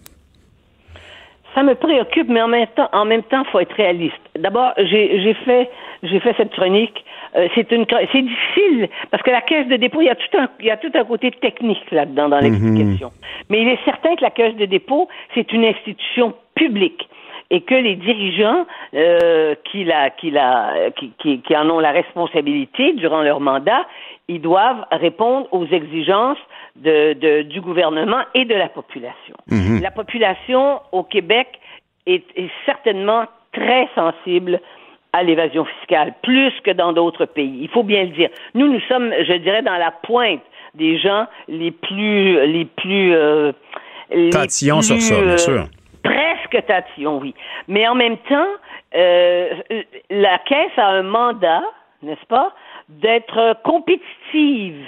Ça me préoccupe, mais en même temps, en même temps, faut être réaliste. D'abord, j'ai fait, j'ai fait cette chronique. Euh, c'est une, c'est difficile parce que la caisse de dépôt, il y a tout un, il y a tout un côté technique là-dedans dans l'explication. Mais il est certain que la caisse de dépôt, c'est une institution publique et que les dirigeants euh, qui, la, qui, la, qui, qui, qui, en ont la responsabilité durant leur mandat, ils doivent répondre aux exigences de, de du gouvernement et de la population. Mhm. La population au Québec est, est certainement très sensible à l'évasion fiscale, plus que dans d'autres pays. Il faut bien le dire. Nous, nous sommes, je dirais, dans la pointe des gens les plus, les plus, euh, les Tatillons sur ça, bien euh, sûr. Presque tatillon, oui. Mais en même temps, euh, la Caisse a un mandat, n'est-ce pas, d'être compétitive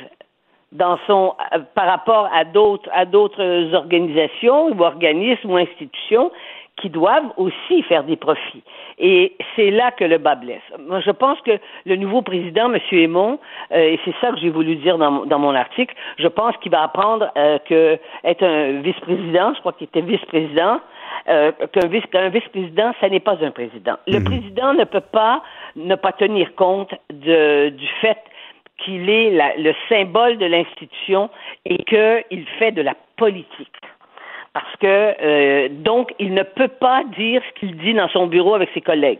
dans son euh, par rapport à d'autres à d'autres organisations ou organismes ou institutions qui doivent aussi faire des profits. Et c'est là que le bas blesse. Moi, je pense que le nouveau président, M. Aymon, euh, et c'est ça que j'ai voulu dire dans, dans mon article, je pense qu'il va apprendre euh, que être un vice-président, je crois qu'il était vice-président, euh, qu'un vice, qu'un vice-président, ça n'est pas un président. Le président ne peut pas ne pas tenir compte de, du fait qu'il est la- le symbole de l'institution et qu'il fait de la politique. Parce que euh, donc il ne peut pas dire ce qu'il dit dans son bureau avec ses collègues,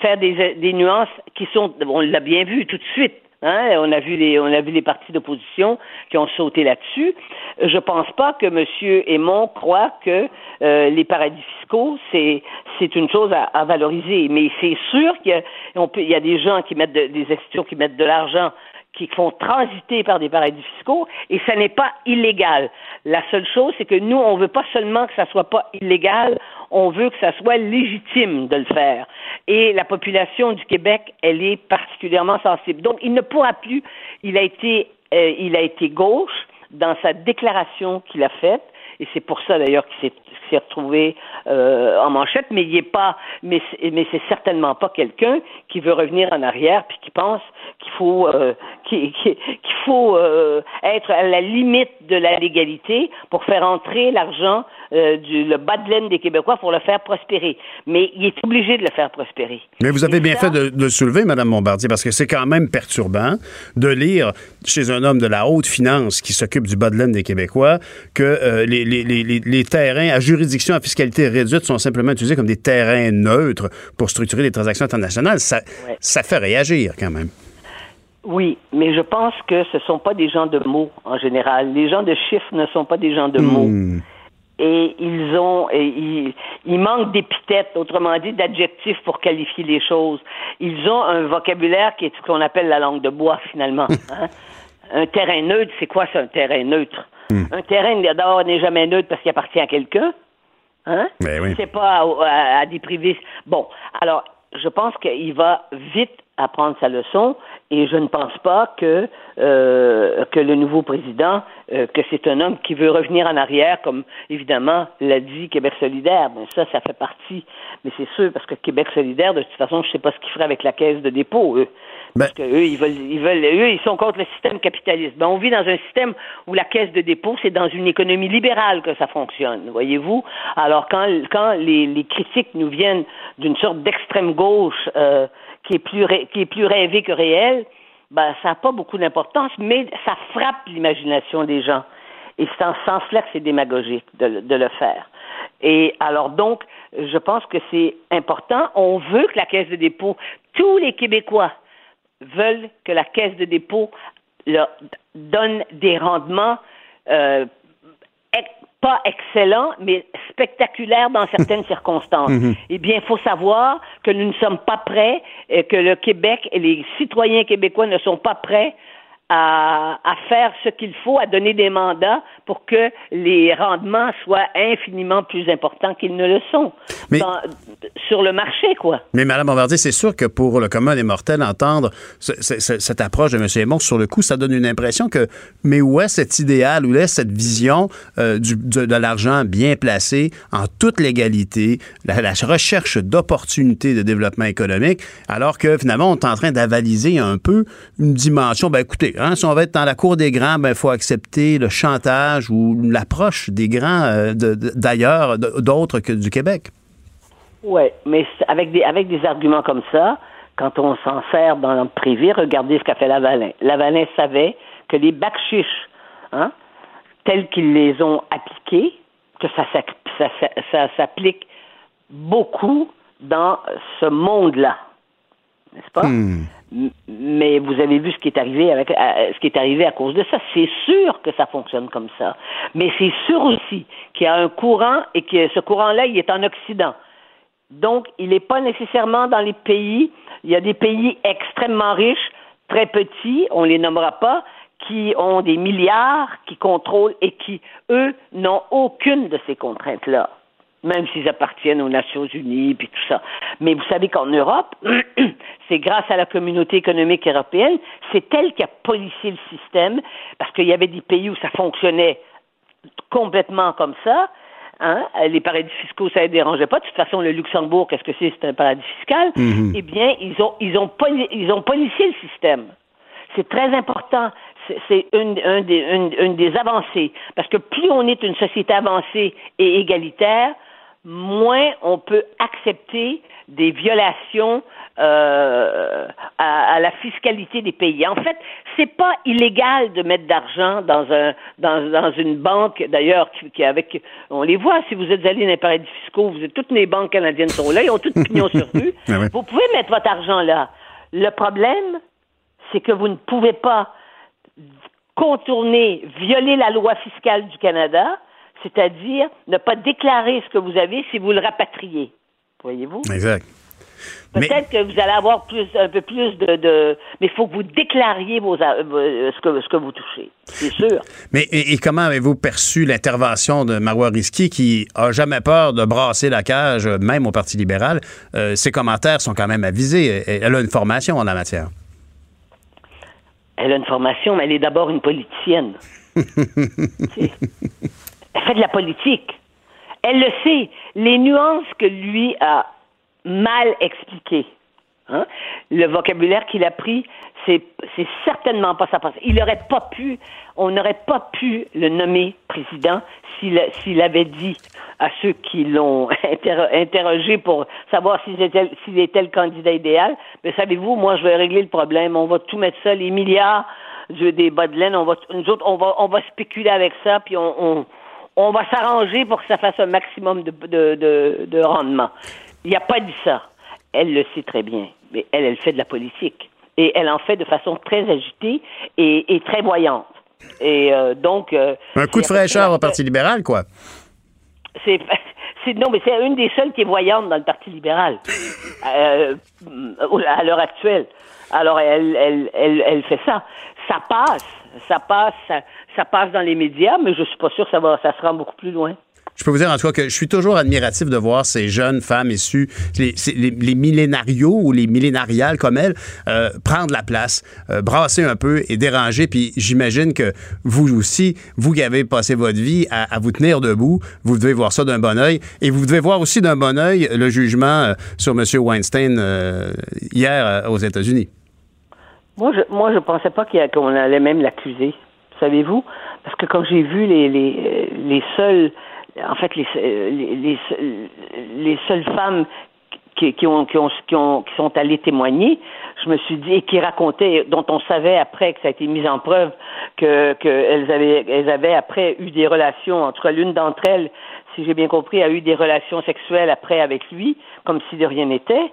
faire des, des nuances qui sont, on l'a bien vu tout de suite. Hein, on a vu les on a vu les partis d'opposition qui ont sauté là-dessus. Je pense pas que M. Aymon croit que euh, les paradis fiscaux c'est c'est une chose à, à valoriser, mais c'est sûr qu'il y a on peut il y a des gens qui mettent de- des institutions qui mettent de l'argent qui font transiter par des paradis fiscaux et ça n'est pas illégal. La seule chose, c'est que nous, on veut pas seulement que ça soit pas illégal, on veut que ça soit légitime de le faire. Et la population du Québec, elle est particulièrement sensible. Donc, il ne pourra plus. Il a été, euh, il a été gauche dans sa déclaration qu'il a faite. Et c'est pour ça d'ailleurs qu'il s'est retrouvé euh, en manchette, mais il est pas, mais c'est- mais c'est certainement pas quelqu'un qui veut revenir en arrière puis qui pense qu'il faut euh, qu'il faut euh, être à la limite de la légalité pour faire entrer l'argent du le bas de laine des Québécois pour le faire prospérer. Mais il est obligé de le faire prospérer. Mais vous avez bien fait de, de le soulever, Mme Bombardier, parce que c'est quand même perturbant de lire chez un homme de la haute finance qui s'occupe du bas de laine des Québécois que les, les- les- les- les terrains à juridiction à fiscalité réduite sont simplement utilisés comme des terrains neutres pour structurer des transactions internationales. Ça, ça fait réagir quand même. Oui, mais je pense que ce sont pas des gens de mots en général. Les gens de chiffres ne sont pas des gens de mots. Hmm. Et ils ont, et ils, ils manquent d'épithètes, autrement dit d'adjectifs pour qualifier les choses. Ils ont un vocabulaire qui est ce qu'on appelle la langue de bois finalement. (laughs) hein. Un terrain neutre, c'est quoi ça, un terrain neutre? Un terrain d'abord n'est jamais neutre parce qu'il appartient à quelqu'un. Hein? Ben oui. C'est pas à, à- à des privés. Bon, alors, je pense qu'il va vite apprendre sa leçon et je ne pense pas que euh, que le nouveau président, euh, que c'est un homme qui veut revenir en arrière, comme évidemment l'a dit Québec solidaire. Ben ça, ça fait partie. Mais c'est sûr parce que Québec solidaire, de toute façon, je sais pas ce qu'ils feraient avec la caisse de dépôt, eux. Parce que eux, ils veulent, ils veulent, eux, ils sont contre le système capitaliste. Ben, on vit dans un système où la caisse de dépôt, c'est dans une économie libérale que ça fonctionne, voyez-vous? Alors quand, quand les, les critiques nous viennent d'une sorte d'extrême gauche euh, qui est plus qui est plus rêvée que réelle, ben ça n'a pas beaucoup d'importance, mais ça frappe l'imagination des gens. Et c'est en ce sens-là que c'est démagogique de, le- de le faire. Et alors donc, je pense que c'est important. On veut que la Caisse de dépôt, tous les Québécois veulent que la Caisse de dépôt leur donne des rendements euh, pas excellents, mais spectaculaires dans certaines (laughs) circonstances. Mhm. Eh bien, il faut savoir que nous ne sommes pas prêts, et que le Québec et les citoyens québécois ne sont pas prêts à, à faire ce qu'il faut, à donner des mandats pour que les rendements soient infiniment plus importants qu'ils ne le sont Mais- dans- sur le marché, quoi. Mais Mme Bombardier, c'est sûr que pour le commun des mortels, entendre ce- ce- ce- cette approche de M. Aymon, sur le coup, ça donne une impression que, mais où est cet idéal, où est cette vision euh, du- de, de l'argent bien placé en toute légalité, la, la recherche d'opportunités de développement économique, alors que finalement, on est en train d'avaliser un peu une dimension. Ben écoutez, hein, si on va être dans la cour des grands, ben il faut accepter le chantage ou l'approche des grands euh, d'ailleurs, de- d'autres que du Québec. Oui, mais avec des, avec des arguments comme ça, quand on s'en sert dans le privé, regardez ce qu'a fait Lavalin. Lavalin savait que les bacs chiches, hein, tels qu'ils les ont appliqués, que ça, s'ac- ça, ça- ça s'applique beaucoup dans ce monde-là. N'est-ce pas? M- Mais vous avez vu ce qui est arrivé avec à- ce qui est arrivé à cause de ça. C'est sûr que ça fonctionne comme ça. Mais c'est sûr aussi qu'il y a un courant et que ce courant-là, il est en Occident. Donc, il n'est pas nécessairement dans les pays. Il y a des pays extrêmement riches, très petits, on les nommera pas, qui ont des milliards, qui contrôlent et qui, eux, n'ont aucune de ces contraintes-là, même s'ils appartiennent aux Nations Unies puis tout ça. Mais vous savez qu'en Europe, (clears throat) c'est grâce à la communauté économique européenne, c'est elle qui a policié le système, parce qu'il y avait des pays où ça fonctionnait complètement comme ça. Hein? Les paradis fiscaux, ça ne les dérangeait pas. De toute façon, le Luxembourg, qu'est-ce que c'est? C'est un paradis fiscal. Mhm. Eh bien, ils ont, ils, ont poli- ils ont policié le système. C'est très important. C'est- une, une des avancées. Parce que plus on est une société avancée et égalitaire, moins on peut accepter des violations euh, à, à la fiscalité des pays. En fait, c'est pas illégal de mettre d'argent dans un dans, dans une banque. D'ailleurs, qui, qui avec on les voit. Si vous êtes allé dans les paradis fiscaux, vous êtes toutes les banques canadiennes sont là, ils ont toutes pignon sur rue. (laughs) Ah ouais. Vous pouvez mettre votre argent là. Le problème, c'est que vous ne pouvez pas contourner, violer la loi fiscale du Canada, c'est-à-dire ne pas déclarer ce que vous avez si vous le rapatriez. Voyez-vous? Exact. Peut-être que vous allez avoir plus, un peu plus de, de- mais il faut que vous déclariez vos, a- vos- ce, que, ce que vous touchez. C'est sûr. Mais et, et comment avez-vous perçu l'intervention de Marois Risky qui a jamais peur de brasser la cage, euh, même au Parti libéral? Euh, ses commentaires sont quand même avisés. Elle a une formation en la matière. Elle a une formation, mais elle est d'abord une politicienne. (laughs) Elle fait de la politique. Elle le sait. Les nuances que lui a mal expliquées, hein, le vocabulaire qu'il a pris, c'est, certainement pas sa pensée. Il n'aurait pas pu, on n'aurait pas pu le nommer président s'il, avait dit à ceux qui l'ont (laughs) interro- interrogé pour savoir s'il était, était le candidat idéal. Mais savez-vous, moi, je vais régler le problème. On va tout mettre ça, les milliards de- des bas de laine, on va, nous autres, on va, on va spéculer avec ça, puis on, on va s'arranger pour que ça fasse un maximum de, de, de, de rendement. Il n'a pas dit ça. Elle le sait très bien, mais elle, elle fait de la politique. Et elle en fait de façon très agitée et, et très voyante. Et euh, donc... euh, Un coup de fraîcheur au Parti libéral, quoi. c'est, (laughs) c'est non, mais c'est une des seules qui est voyante dans le Parti libéral (laughs) euh, à l'heure actuelle. Alors elle, elle, elle, elle fait ça. Ça passe, ça passe, ça, ça passe dans les médias, mais je suis pas sûr que ça va, ça se rend beaucoup plus loin. Je peux vous dire en tout cas que je suis toujours admiratif de voir ces jeunes femmes issues, les, les, les millénarios ou les millénariales comme elles, euh, prendre la place, euh, brasser un peu et déranger. Puis j'imagine que vous aussi, vous qui avez passé votre vie à, à vous tenir debout, vous devez voir ça d'un bon oeil. Et vous devez voir aussi d'un bon oeil le jugement euh, sur M. Weinstein euh, hier aux États-Unis. Moi, je, moi, je pensais pas qu'on allait même l'accuser. Savez-vous? Parce que quand j'ai vu les, les, les seules, en fait, les, les, les, les seules femmes qui, qui, ont, qui, ont, qui, ont, qui sont allées témoigner, je me suis dit, et qui racontaient, dont on savait après que ça a été mis en preuve, que qu'elles avaient, elles avaient après eu des relations entre l'une d'entre elles, si j'ai bien compris, a eu des relations sexuelles après avec lui, comme si de rien n'était,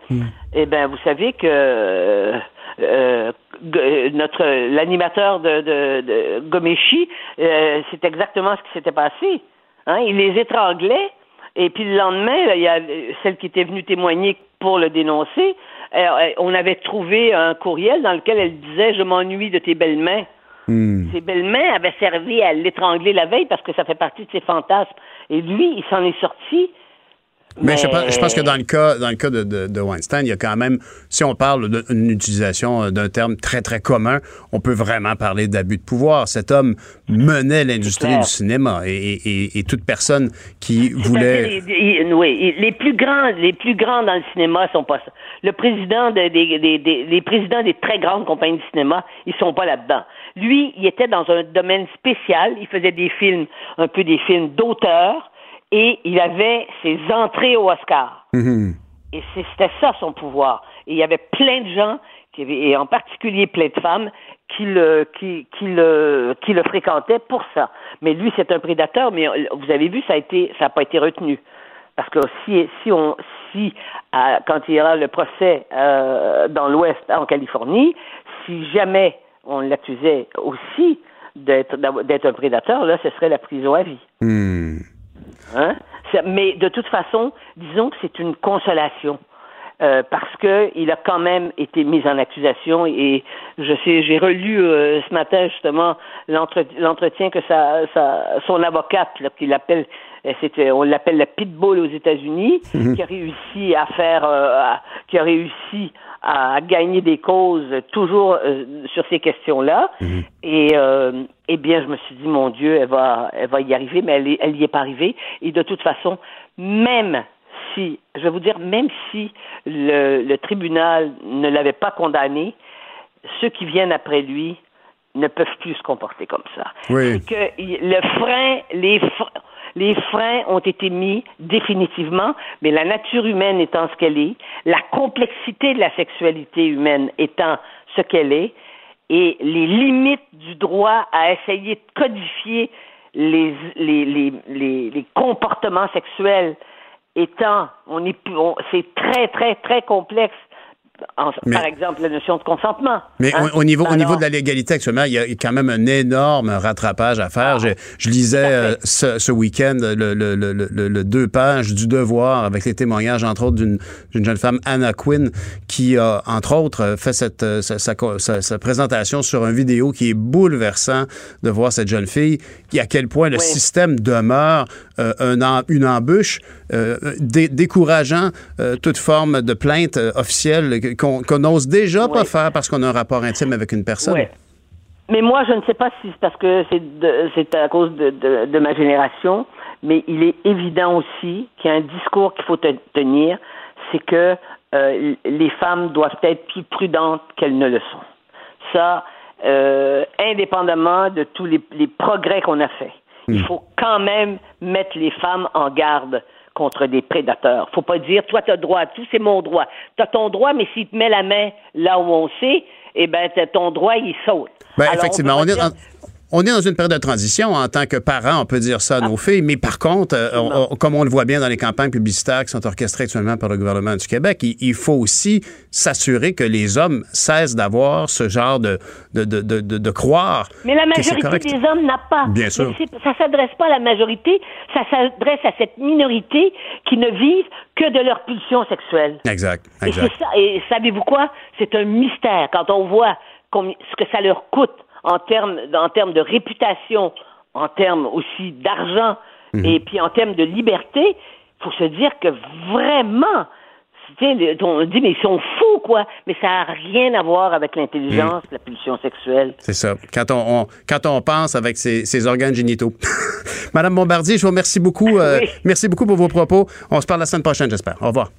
eh ben vous savez que euh, euh, notre l'animateur de, de, de Gomeshi, euh, c'est exactement ce qui s'était passé. Hein, il les étranglait, et puis le lendemain, là, il y a celle qui était venue témoigner pour le dénoncer. on avait trouvé un courriel dans lequel elle disait Je m'ennuie de tes belles mains. Ses belles mains avaient servi à l'étrangler la veille parce que ça fait partie de ses fantasmes. Et lui, il s'en est sorti. Mais, je, pense, je pense que dans le cas, dans le cas de, de- de Weinstein, il y a quand même, si on parle d'une utilisation euh, d'un terme très, très commun, on peut vraiment parler d'abus de pouvoir. Cet homme menait l'industrie du cinéma et, et- et- toute personne qui voulait... il- oui, les plus grands, les plus grands dans le cinéma sont pas ça. Le président de- des, des- des- les présidents des très grandes compagnies de cinéma, ils sont pas là-dedans. Lui, il était dans un domaine spécial. Il faisait des films, un peu des films d'auteur, et il avait ses entrées au Oscar. Et c'est- c'était ça son pouvoir. Et il y avait plein de gens, qui et en particulier plein de femmes, qui le, qui, qui le, qui le fréquentaient pour ça. Mais lui, c'est un prédateur, mais euh, vous avez vu, ça a été, ça n'a pas été retenu. Parce que si, si on, si, à- quand il y aura le procès euh, dans l'Ouest, en Californie, si jamais on l'accusait aussi d'être, un prédateur, là, ce serait la prison à vie. Hmm. Hein? Mais de toute façon, disons que c'est une consolation. euh, parce que il a quand même été mis en accusation et je sais j'ai relu euh, ce matin justement l'entre- l'entretien que sa, sa- son avocate là, qui l'appelle euh, c'était on l'appelle la pitbull aux États-Unis Mhm. qui a réussi à faire euh, à- qui a réussi à gagner des causes toujours euh, sur ces questions-là et euh, eh bien, je me suis dit, mon Dieu, elle va, elle va y arriver, mais elle, elle y est pas arrivée. Et de toute façon, même si, je vais vous dire, même si le, le tribunal ne l'avait pas condamné, ceux qui viennent après lui ne peuvent plus se comporter comme ça. Oui. C'est que le frein, les, fr- les freins ont été mis définitivement, mais la nature humaine étant ce qu'elle est, la complexité de la sexualité humaine étant ce qu'elle est, et les limites du droit à essayer de codifier les, les, les, les, les comportements sexuels étant, on est, c'est très, très, très complexe. En- Mais- par exemple, la notion de consentement. Mais hein. au, au niveau, au niveau de la légalité actuellement, il y a quand même un énorme rattrapage à faire. je, je lisais euh, ce, ce week-end le, le, le, le- le deux pages du devoir avec les témoignages, entre autres, d'une jeune femme, Anna Quinn, qui a, entre autres, euh, fait cette, euh, sa, sa- sa- sa présentation sur un vidéo qui est bouleversant de voir cette jeune fille, qui à quel point le système demeure euh, un em- une embûche euh, dé- décourageant toute forme de plainte officielle qu'on qu'on n'ose déjà pas faire parce qu'on a un rapport intime avec une personne. Mais moi, je ne sais pas si c'est parce que c'est à cause de, de- de ma génération, mais il est évident aussi qu'il y a un discours qu'il faut te- tenir, c'est que euh, les femmes doivent être plus prudentes qu'elles ne le sont. Ça, euh, indépendamment de tous les, les progrès qu'on a faits. Il faut quand même mettre les femmes en garde contre des prédateurs. Faut pas dire, toi, tu as droit tout, c'est mon droit. Tu as ton droit, mais s'il te met la main là où on sait, eh ben, t'as ton droit, il saute. Ben, Alors, effectivement, on, est dire- on est dans une période de transition en tant que parents, on peut dire ça à nos filles, mais par contre, euh, on- on- comme on le voit bien dans les campagnes publicitaires qui sont orchestrées actuellement par le gouvernement du Québec, il, il faut aussi s'assurer que les hommes cessent d'avoir ce genre de, de, de, de, de- croire Mais la majorité des hommes n'a pas. Bien sûr. Ça s'adresse pas à la majorité, ça s'adresse à cette minorité qui ne vivent que de leur pulsion sexuelle. Exact, Et, exact. ça, et savez-vous quoi? C'est un mystère quand on voit ce que ça leur coûte en termes, en termes de réputation, en termes aussi d'argent Mhm. et puis en termes de liberté. Il faut se dire que vraiment, on dit, mais ils sont fous, quoi. Mais ça n'a rien à voir avec l'intelligence, Mhm. la pulsion sexuelle. C'est ça. Quand on, on- quand on pense avec ses, ses organes génitaux. (laughs) Madame Bombardier, je vous remercie beaucoup. euh, Oui. Merci beaucoup pour vos propos. On se parle la semaine prochaine, j'espère. Au revoir.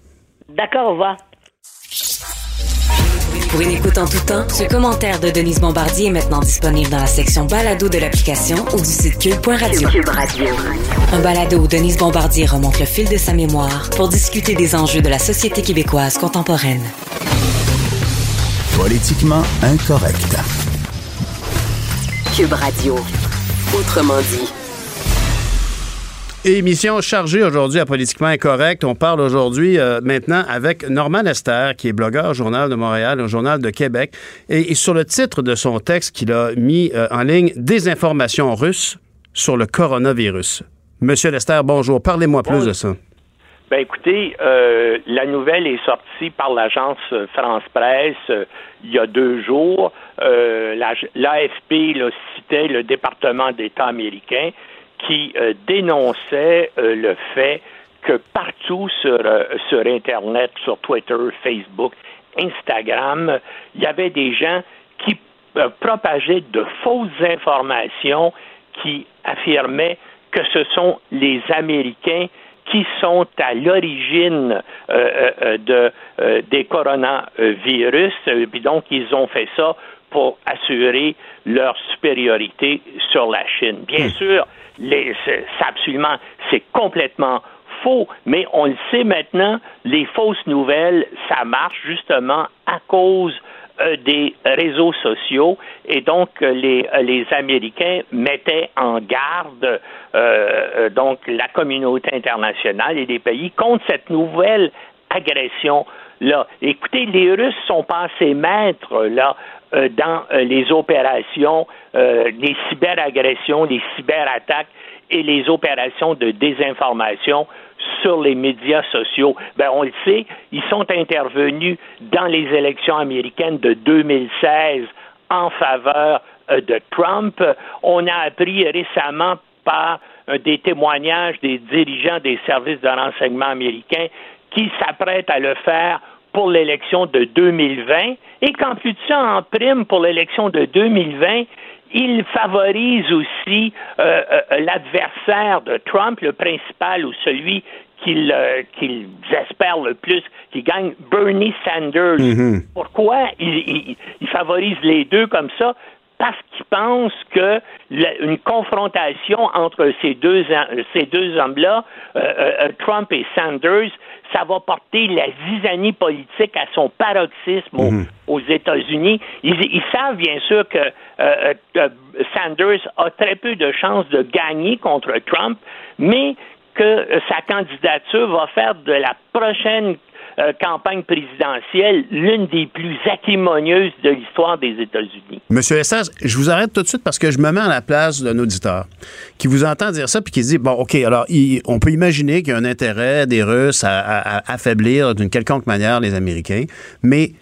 D'accord, au revoir. Pour une écoute en tout temps, ce commentaire de Denise Bombardier est maintenant disponible dans la section balado de l'application ou du site cube.radio. Cube Radio. Un balado où Denise Bombardier remonte le fil de sa mémoire pour discuter des enjeux de la société québécoise contemporaine. Politiquement incorrect. Cube Radio. Autrement dit. Émission chargée aujourd'hui à Politiquement Incorrect. On parle aujourd'hui euh, maintenant avec Normand Lester, qui est blogueur au Journal de Montréal, au Journal de Québec. Et, sur le titre de son texte qu'il a mis euh, en ligne, Désinformation russe sur le coronavirus. Monsieur Lester, bonjour. Parlez-moi plus de ça. Ben écoutez, euh, la nouvelle est sortie par l'agence France Presse il y a deux jours. L'AFP citait le département d'État américain qui euh, dénonçait euh, le fait que partout sur, euh, sur Internet, sur Twitter, Facebook, Instagram, il y avait des gens qui propageaient de fausses informations qui affirmaient que ce sont les Américains qui sont à l'origine de, des coronavirus. Puis donc, ils ont fait ça pour assurer leur supériorité sur la Chine. Bien hmm. sûr, c'est absolument, c'est complètement faux, mais on le sait maintenant, les fausses nouvelles, ça marche justement à cause euh, des réseaux sociaux et donc euh, les, euh, les Américains mettaient en garde donc la communauté internationale et les pays contre cette nouvelle agression là. Écoutez, les Russes sont passés maîtres là euh, dans euh, les opérations, euh, les cyberagressions, les cyberattaques et les opérations de désinformation sur les médias sociaux. Ben, on le sait, ils sont intervenus dans les élections américaines de 2016 en faveur de Trump. On a appris récemment par des témoignages des dirigeants des services de renseignement américains qui s'apprêtent à le faire pour l'élection de 2020 et qu'en plus de ça, en prime pour l'élection de 2020, il favorise aussi euh, euh, l'adversaire de Trump, le principal ou celui qu'il euh, espère le plus, qui gagne Bernie Sanders. Mm-hmm. Pourquoi il, favorise les deux comme ça? Parce qu'il pense que une confrontation entre ces deux, ces deux hommes-là, Trump et Sanders, ça va porter la zizanie politique à son paroxysme mhm. aux, États-Unis. Ils, savent bien sûr que euh, euh, Sanders a très peu de chances de gagner contre Trump, mais que sa candidature va faire de la prochaine euh, campagne présidentielle, l'une des plus acrimonieuses de l'histoire des États-Unis. Monsieur Essage, je vous arrête tout de suite parce que je me mets à la place d'un auditeur qui vous entend dire ça puis qui dit bon, ok, alors on peut imaginer qu'il y a un intérêt des Russes à affaiblir d'une quelconque manière les Américains, mais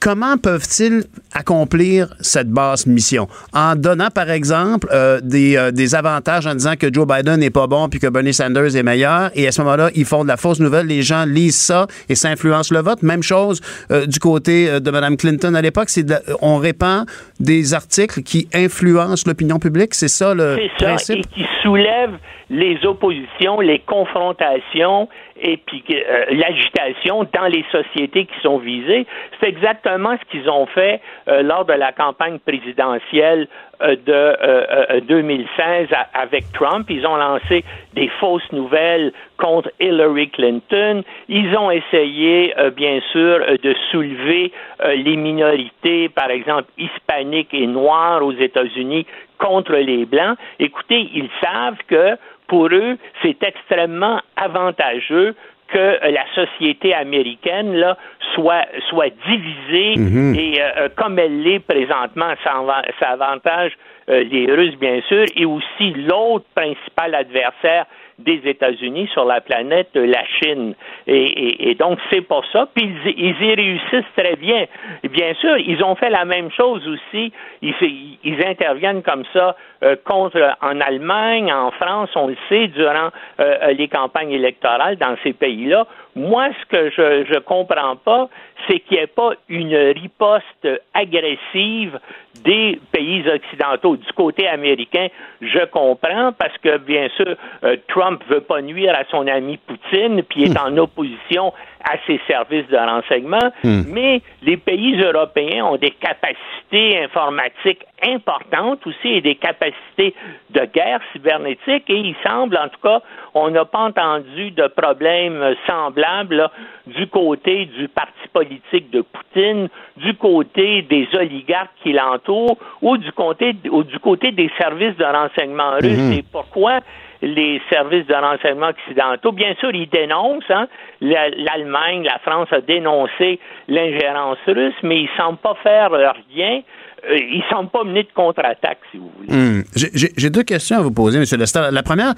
comment peuvent-ils accomplir cette basse mission? En donnant, par exemple, euh, des, euh, des, avantages en disant que Joe Biden n'est pas bon puis que Bernie Sanders est meilleur. Et à ce moment-là, ils font de la fausse nouvelle. Les gens lisent ça et ça influence le vote. Même chose euh, du côté de Mme Clinton à l'époque. C'est on répand des articles qui influencent l'opinion publique. C'est ça le principe? et qui soulèvent les oppositions, les confrontations et puis euh, l'agitation dans les sociétés qui sont visées. C'est exactement ce qu'ils ont fait euh, lors de la campagne présidentielle euh, de 2016 avec Trump. Ils ont lancé des fausses nouvelles contre Hillary Clinton. Ils ont essayé, bien sûr, de soulever les minorités, par exemple hispaniques et noires aux États-Unis contre les Blancs. Écoutez, ils savent que pour eux, c'est extrêmement avantageux que la société américaine là, soit, soit divisée mhm. et euh, euh, comme elle l'est présentement, ça, avantage euh, les Russes, bien sûr, et aussi l'autre principal adversaire des États-Unis sur la planète, la Chine. Et, donc, c'est pour ça. Puis, ils, y réussissent très bien. bien sûr, ils ont fait la même chose aussi. Ils, interviennent comme ça euh, contre en Allemagne, en France, on le sait, durant euh, les campagnes électorales dans ces pays-là. Moi, ce que je ne comprends pas, c'est qu'il n'y ait pas une riposte agressive des pays occidentaux. Du côté américain, je comprends parce que, bien sûr, euh, Trump veut pas nuire à son ami Poutine, puis est (laughs) en opposition à ses services de renseignement, hmm. mais les pays européens ont des capacités informatiques importantes aussi et des capacités de guerre cybernétique et il semble, en tout cas, on n'a pas entendu de problème semblable du côté du parti politique de Poutine, du côté des oligarques qui l'entourent ou du côté, ou du côté des services de renseignement russes. Hmm. Et pourquoi? Les services de renseignement occidentaux. Bien sûr, ils dénoncent, hein, l'Allemagne, la France a dénoncé l'ingérence russe, mais ils ne semblent pas faire rien euh, ils ne semblent pas mener de contre-attaque, si vous voulez. Hmm. J'ai deux questions à vous poser, M. Lester. La première,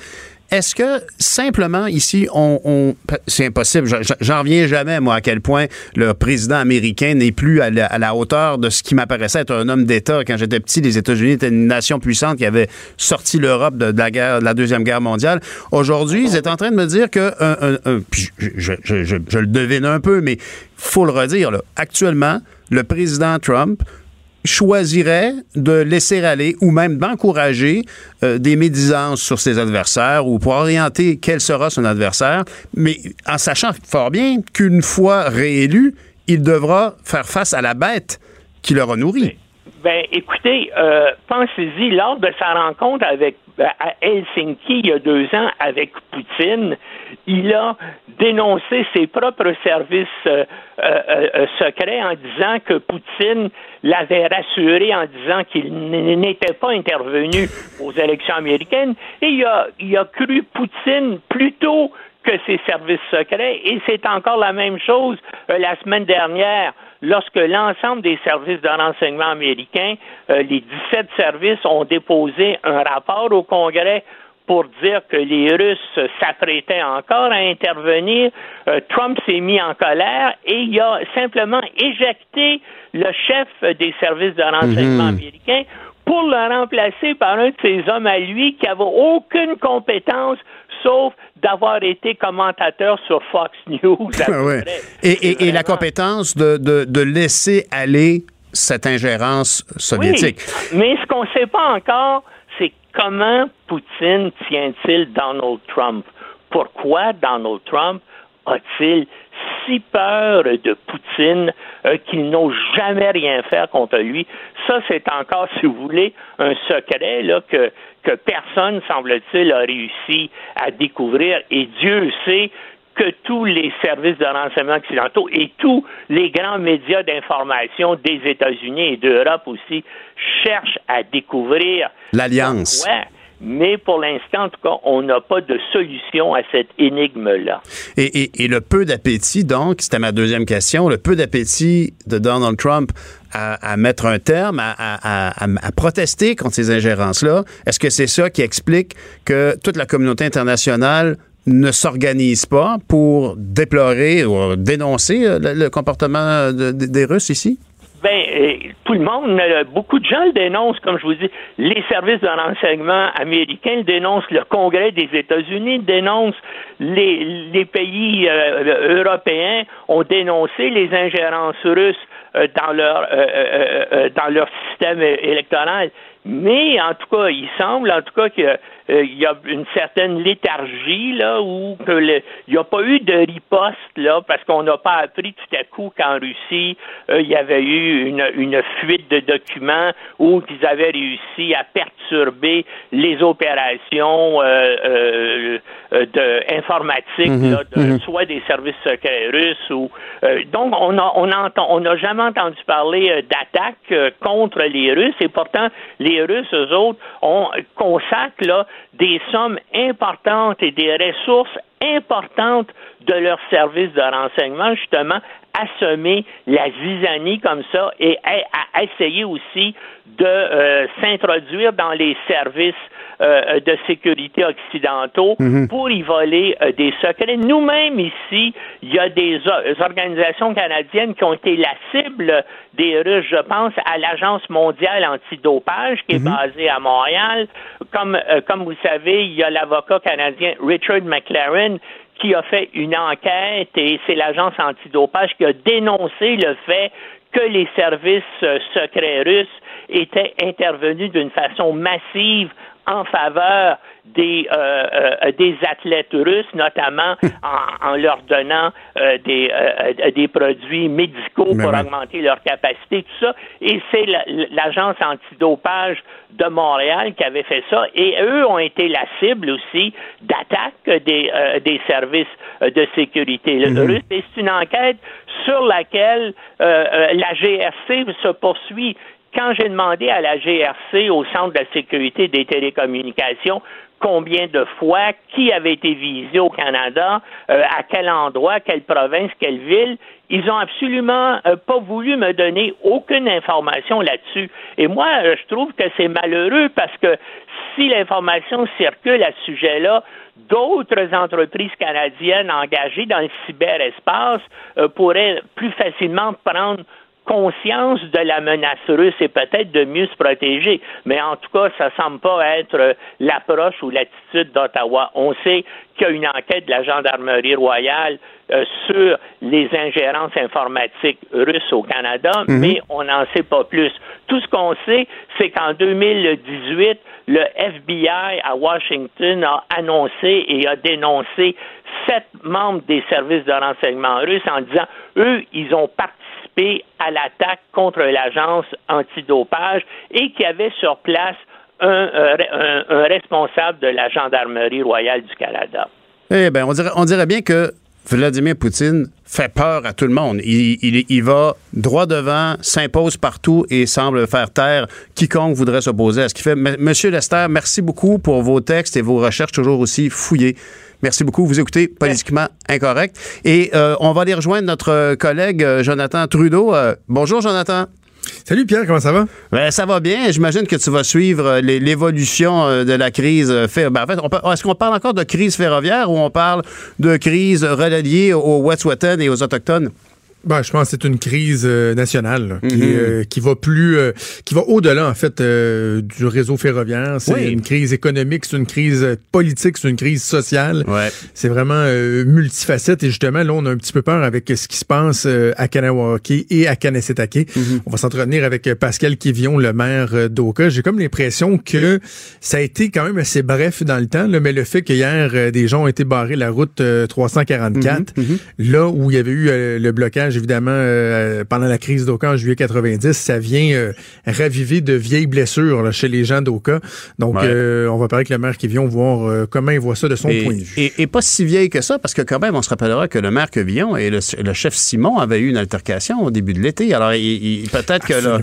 est-ce que simplement ici, on, c'est impossible, j'en reviens jamais, moi, à quel point le président américain n'est plus à la, hauteur de ce qui m'apparaissait être un homme d'État. Quand j'étais petit, les États-Unis étaient une nation puissante qui avait sorti l'Europe de, la guerre, de la Deuxième Guerre mondiale. Aujourd'hui, ils étaient en train de me dire que, je, le devine un peu, mais faut le redire, actuellement, le président Trump choisirait de laisser aller ou même d'encourager euh, des médisances sur ses adversaires ou pour orienter quel sera son adversaire, mais en sachant fort bien qu'une fois réélu, il devra faire face à la bête qui l'aura nourri. Ben, écoutez, euh, pensez-y, lors de sa rencontre avec à Helsinki il y a deux ans avec Poutine, il a dénoncé ses propres services euh, secrets en disant que Poutine l'avait rassuré en disant qu'il n'était pas intervenu aux élections américaines. Et il a, il a cru Poutine plutôt que ses services secrets et c'est encore la même chose la semaine dernière lorsque l'ensemble des services de renseignement américains, euh, les 17 services, ont déposé un rapport au Congrès pour dire que les Russes s'apprêtaient encore à intervenir, euh, Trump s'est mis en colère et il a simplement éjecté le chef des services de renseignement mhm. américains pour le remplacer par un de ses hommes à lui qui n'avait aucune compétence sauf d'avoir été commentateur sur Fox News. (laughs) et, la compétence de, laisser aller cette ingérence soviétique. mais ce qu'on ne sait pas encore, c'est comment Poutine tient-il Donald Trump? Pourquoi Donald Trump a-t-il si peur de Poutine euh, qu'il n'ose jamais rien faire contre lui? Ça, c'est encore, si vous voulez, un secret là, que que personne, semble-t-il, a réussi à découvrir. Et Dieu sait que tous les services de renseignement occidentaux et tous les grands médias d'information des États-Unis et d'Europe aussi cherchent à découvrir l'alliance. Mais pour l'instant, en tout cas, on n'a pas de solution à cette énigme-là. Et, le peu d'appétit, donc, c'était ma deuxième question, le peu d'appétit de Donald Trump à, mettre un terme, à, protester contre ces ingérences-là, est-ce que c'est ça qui explique que toute la communauté internationale ne s'organise pas pour déplorer ou dénoncer le, comportement des Russes ici? Ben, euh, tout le monde, beaucoup de gens le dénoncent, comme je vous dis. Les services de renseignement américains le dénoncent, le Congrès des États-Unis le dénonce, les, pays euh, européens ont dénoncé les ingérences russes dans leur dans leur système électoral. Mais en tout cas, il semble en tout cas qu'il y a une certaine léthargie là où il n'y a pas eu de riposte là parce qu'on n'a pas appris tout à coup qu'en Russie euh, il y avait eu une, une fuite de documents ou qu'ils avaient réussi à perturber les opérations euh, euh, de informatique mhm. mhm. soit des services secrets russes ou donc on a on on n'a jamais entendu parler d'attaques contre les Russes et pourtant les Russes, eux autres, on consacrent là, des sommes importantes et des ressources importantes de leurs services de renseignement, justement, à semer la zizanie comme ça et à, essayer aussi de euh, s'introduire dans les services euh, de sécurité occidentaux mhm. pour y voler euh, des secrets. Nous-mêmes ici, il y a des, organisations canadiennes qui ont été la cible des Russes. Je pense à l'Agence mondiale antidopage qui est mhm. basée à Montréal. Comme, euh, comme vous savez, il y a l'avocat canadien Richard McLaren qui a fait une enquête et c'est l'agence antidopage qui a dénoncé le fait que les services secrets russes étaient intervenus d'une façon massive en faveur des, euh, euh, des athlètes russes, notamment en, en leur donnant euh, des, des produits médicaux pour augmenter leur capacité, tout ça. Et c'est l'agence antidopage de Montréal qui avait fait ça. Et eux ont été la cible aussi d'attaques des, des services de sécurité mm russes. Et c'est une enquête sur laquelle la GRC se poursuit quand j'ai demandé à la GRC, au Centre de la sécurité des télécommunications, combien de fois, qui avait été visé au Canada, euh, à quel endroit, quelle province, quelle ville, ils ont absolument euh, pas voulu me donner aucune information là-dessus. Et moi, euh, je trouve que c'est malheureux parce que si l'information circule à ce sujet-là, d'autres entreprises canadiennes engagées dans le cyberespace pourraient plus facilement prendre conscience de la menace russe et peut-être de mieux se protéger. Mais en tout cas, ça semble pas être l'approche ou l'attitude d'Ottawa. On sait qu'il y a une enquête de la gendarmerie royale euh, sur les ingérences informatiques russes au Canada, mhm. mais on n'en sait pas plus. Tout ce qu'on sait, c'est qu'en 2018, le FBI à Washington a annoncé et a dénoncé sept membres des services de renseignement russes en disant, eux, ils ont participé à l'attaque contre l'agence antidopage et qui avait sur place euh, un, responsable de la Gendarmerie royale du Canada. Eh bien, on dirait, on dirait bien que Vladimir Poutine fait peur à tout le monde. Il, va droit devant, s'impose partout et semble faire taire quiconque voudrait s'opposer à ce qu'il fait. Monsieur Lester, merci beaucoup pour vos textes et vos recherches toujours aussi fouillées. Merci beaucoup. Vous écoutez Politiquement Incorrect. Et euh, on va aller rejoindre notre collègue euh, Jonathan Trudeau. Euh, bonjour, Jonathan. Salut Pierre, comment ça va? Ben, ça va bien. J'imagine que tu vas suivre l'évolution de la crise. Ben, en est-ce qu'on parle encore de crise ferroviaire ou on parle de crise reliée aux Wet'suwet'en et aux Autochtones? Ben, je pense que c'est une crise euh, nationale qui, Mhm. euh, qui va plus, euh, qui va au-delà en fait euh, du réseau ferroviaire. C'est Oui. une crise économique, c'est une crise politique, c'est une crise sociale. Ouais. C'est vraiment euh, multifacette et justement là on a un petit peu peur avec ce qui se passe euh, à Kanawake et à Kanesetake. Mhm. On va s'entretenir avec euh, Pascal Kivion, le maire euh, d'Oka. J'ai comme l'impression que ça a été quand même assez bref dans le temps, là, mais le fait qu'hier euh, des gens ont été barrés la route euh, 344, Mhm, là où il y avait eu euh, le blocage évidemment euh, pendant la crise d'Oka en juillet 90, ça vient euh, raviver de vieilles blessures là, chez les gens d'Oka. Donc Ouais. euh, on va parler avec le maire Kivion voir euh, comment il voit ça de son Et, point de vue. et- et pas si vieille que ça, parce que quand même, on se rappellera que le maire Quevillon et le, le chef Simon avaient eu une altercation au début de l'été. Alors, peut-être que, leur,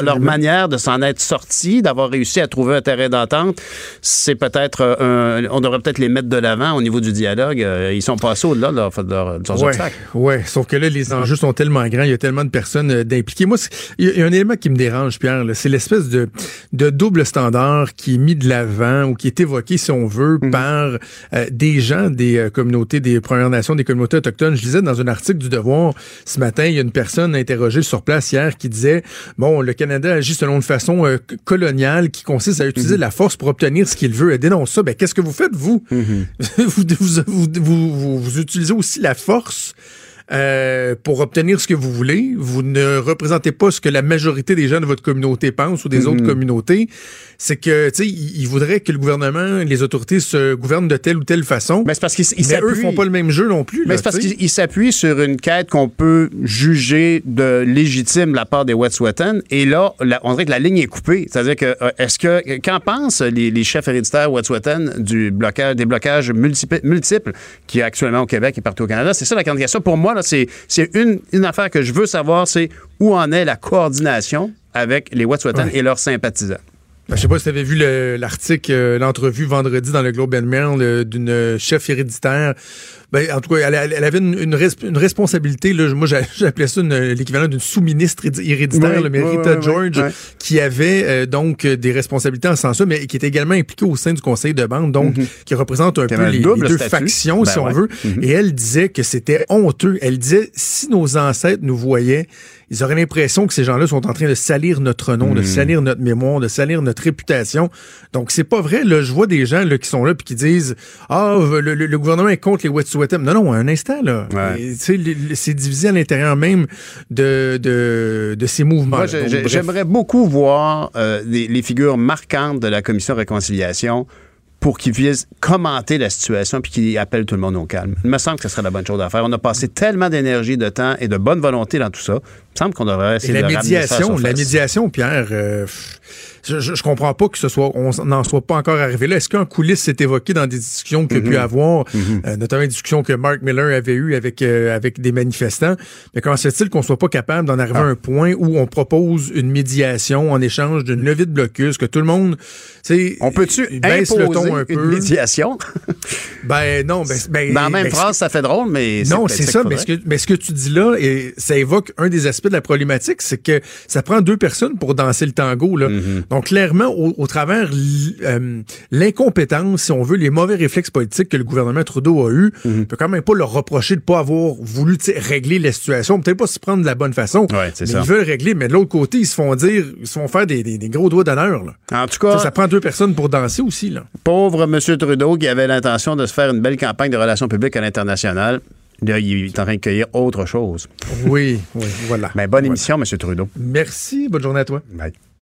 que leur, manière de s'en être sorti, d'avoir réussi à trouver un terrain d'entente, c'est peut-être euh, un- On devrait peut-être les mettre de l'avant au niveau du dialogue. Euh, Ils sont passés au-delà de, leur- Ouais, obstacles. ouais, sauf que là, les enjeux sont tellement grands, il y a tellement de personnes euh, d'impliquées. Moi, il y, a- un élément qui me dérange, Pierre, c'est l'espèce de, de double standard qui est mis de l'avant ou qui est évoqué, si on veut, Mhm. par euh, des gens des euh, communautés, des Premières Nations, des communautés autochtones. Je disais dans un article du Devoir ce matin, il y a une personne interrogée sur place hier qui disait, bon, le Canada agit selon une façon coloniale qui consiste à utiliser Mhm. la force pour obtenir ce qu'il veut. Elle dénonce ça. Ben, qu'est-ce que vous faites, vous? (laughs) Mhm. vous, vous, vous- vous- vous utilisez aussi la force euh, pour obtenir ce que vous voulez. Vous ne représentez pas ce que la majorité des gens de votre communauté pensent ou des autres communautés. C'est que, tu sais, ils voudraient que le gouvernement, les autorités se gouvernent de telle ou telle façon. Mais c'est parce qu'ils eux s'appuient- font pas le même jeu non plus. Mais c'est parce tu sais. qu'il il s'appuie sur une quête qu'on peut juger de légitime de la part des Wet'suwet'en. Et là, la- on dirait que la ligne est coupée. C'est-à-dire que, euh, est-ce que, qu'en pensent les, les chefs héréditaires Wet'suwet'en du blocage, des blocages multiples, multiples qu'il y a actuellement au Québec et partout au Canada? C'est ça la grande question. Pour moi, là, c'est, une, une affaire que je veux savoir, c'est où en est la coordination avec les Wet'suwet'en Ouais. et leurs sympathisants. Ben, je sais pas si tu avais vu le- l'article, euh, l'entrevue vendredi dans le Globe and Mail euh, d'une chef héréditaire. Ben, en tout cas, elle, elle- avait une, une res- une responsabilité. Là, moi, j'a- (laughs) j'appelais ça l'équivalent d'une sous-ministre héréditaire, Oui, le mais oui, Rita oui, oui, George, qui avait euh, donc des responsabilités en ce sens-là, mais qui était également impliquée au sein du conseil de bande, donc qui représente un peu un les, deux statut. factions, Ben si on veut. Mhm. Et elle disait que c'était honteux. Elle disait, si nos ancêtres nous voyaient, ils auraient l'impression que ces gens-là sont en train de salir notre nom, de Mhm. salir notre mémoire, de salir notre réputation. Donc, c'est pas vrai. Là, je vois des gens là, qui sont là puis qui disent Ah, le, le- le gouvernement est contre les Wet'suwet'en. Non, non, un instant, là. Ouais. C'est divisé à l'intérieur même de, de, de ces mouvements. J'aimerais beaucoup voir euh, les, les figures marquantes de la commission réconciliation pour qu'il puisse commenter la situation puis qu'il appelle tout le monde au calme. Il me semble que ce serait la bonne chose à faire. On a passé tellement d'énergie, de temps et de bonne volonté dans tout ça. Semble qu'on devrait essayer Et la de ramener ça médiation, la médiation, Pierre, euh, je, je, je comprends pas que ce soit, on n'en soit pas encore arrivé là. Est-ce qu'en coulisses s'est évoqué dans des discussions qu'il y a pu Mhm. avoir, euh, notamment une discussion que Mark Miller avait eue avec euh, avec des manifestants? Mais comment se fait-il qu'on soit pas capable d'en arriver à un point où on propose une médiation en échange d'une levée de blocus, que tout le monde, tu On peut-tu baisse le ton un une peu? médiation? (laughs) Ben non, ben, ben- Dans la même ben, phrase, ça fait drôle, mais non, c'est ça, mais ce, que, mais ce que tu dis là, et ça évoque un des aspects de la problématique, c'est que ça prend deux personnes pour danser le tango. Là. Mm-hmm. Donc, clairement, au, au travers euh, l'incompétence, si on veut, les mauvais réflexes politiques que le gouvernement Trudeau a eu, Mm-hmm. on peut quand même pas leur reprocher de pas avoir voulu régler la situation, peut-être pas se prendre de la bonne façon, mais ça. ils veulent régler, mais de l'autre côté, ils se font dire, ils se font faire des, des- des gros doigts d'honneur. En tout cas, Ça, ça prend deux personnes pour danser aussi. Là. pauvre M. Trudeau qui avait l'intention de se faire une belle campagne de relations publiques à l'international, là, il est en train de cueillir autre chose. Oui, oui, voilà. Mais bonne émission, M. Trudeau. Merci, bonne journée à toi. Bye.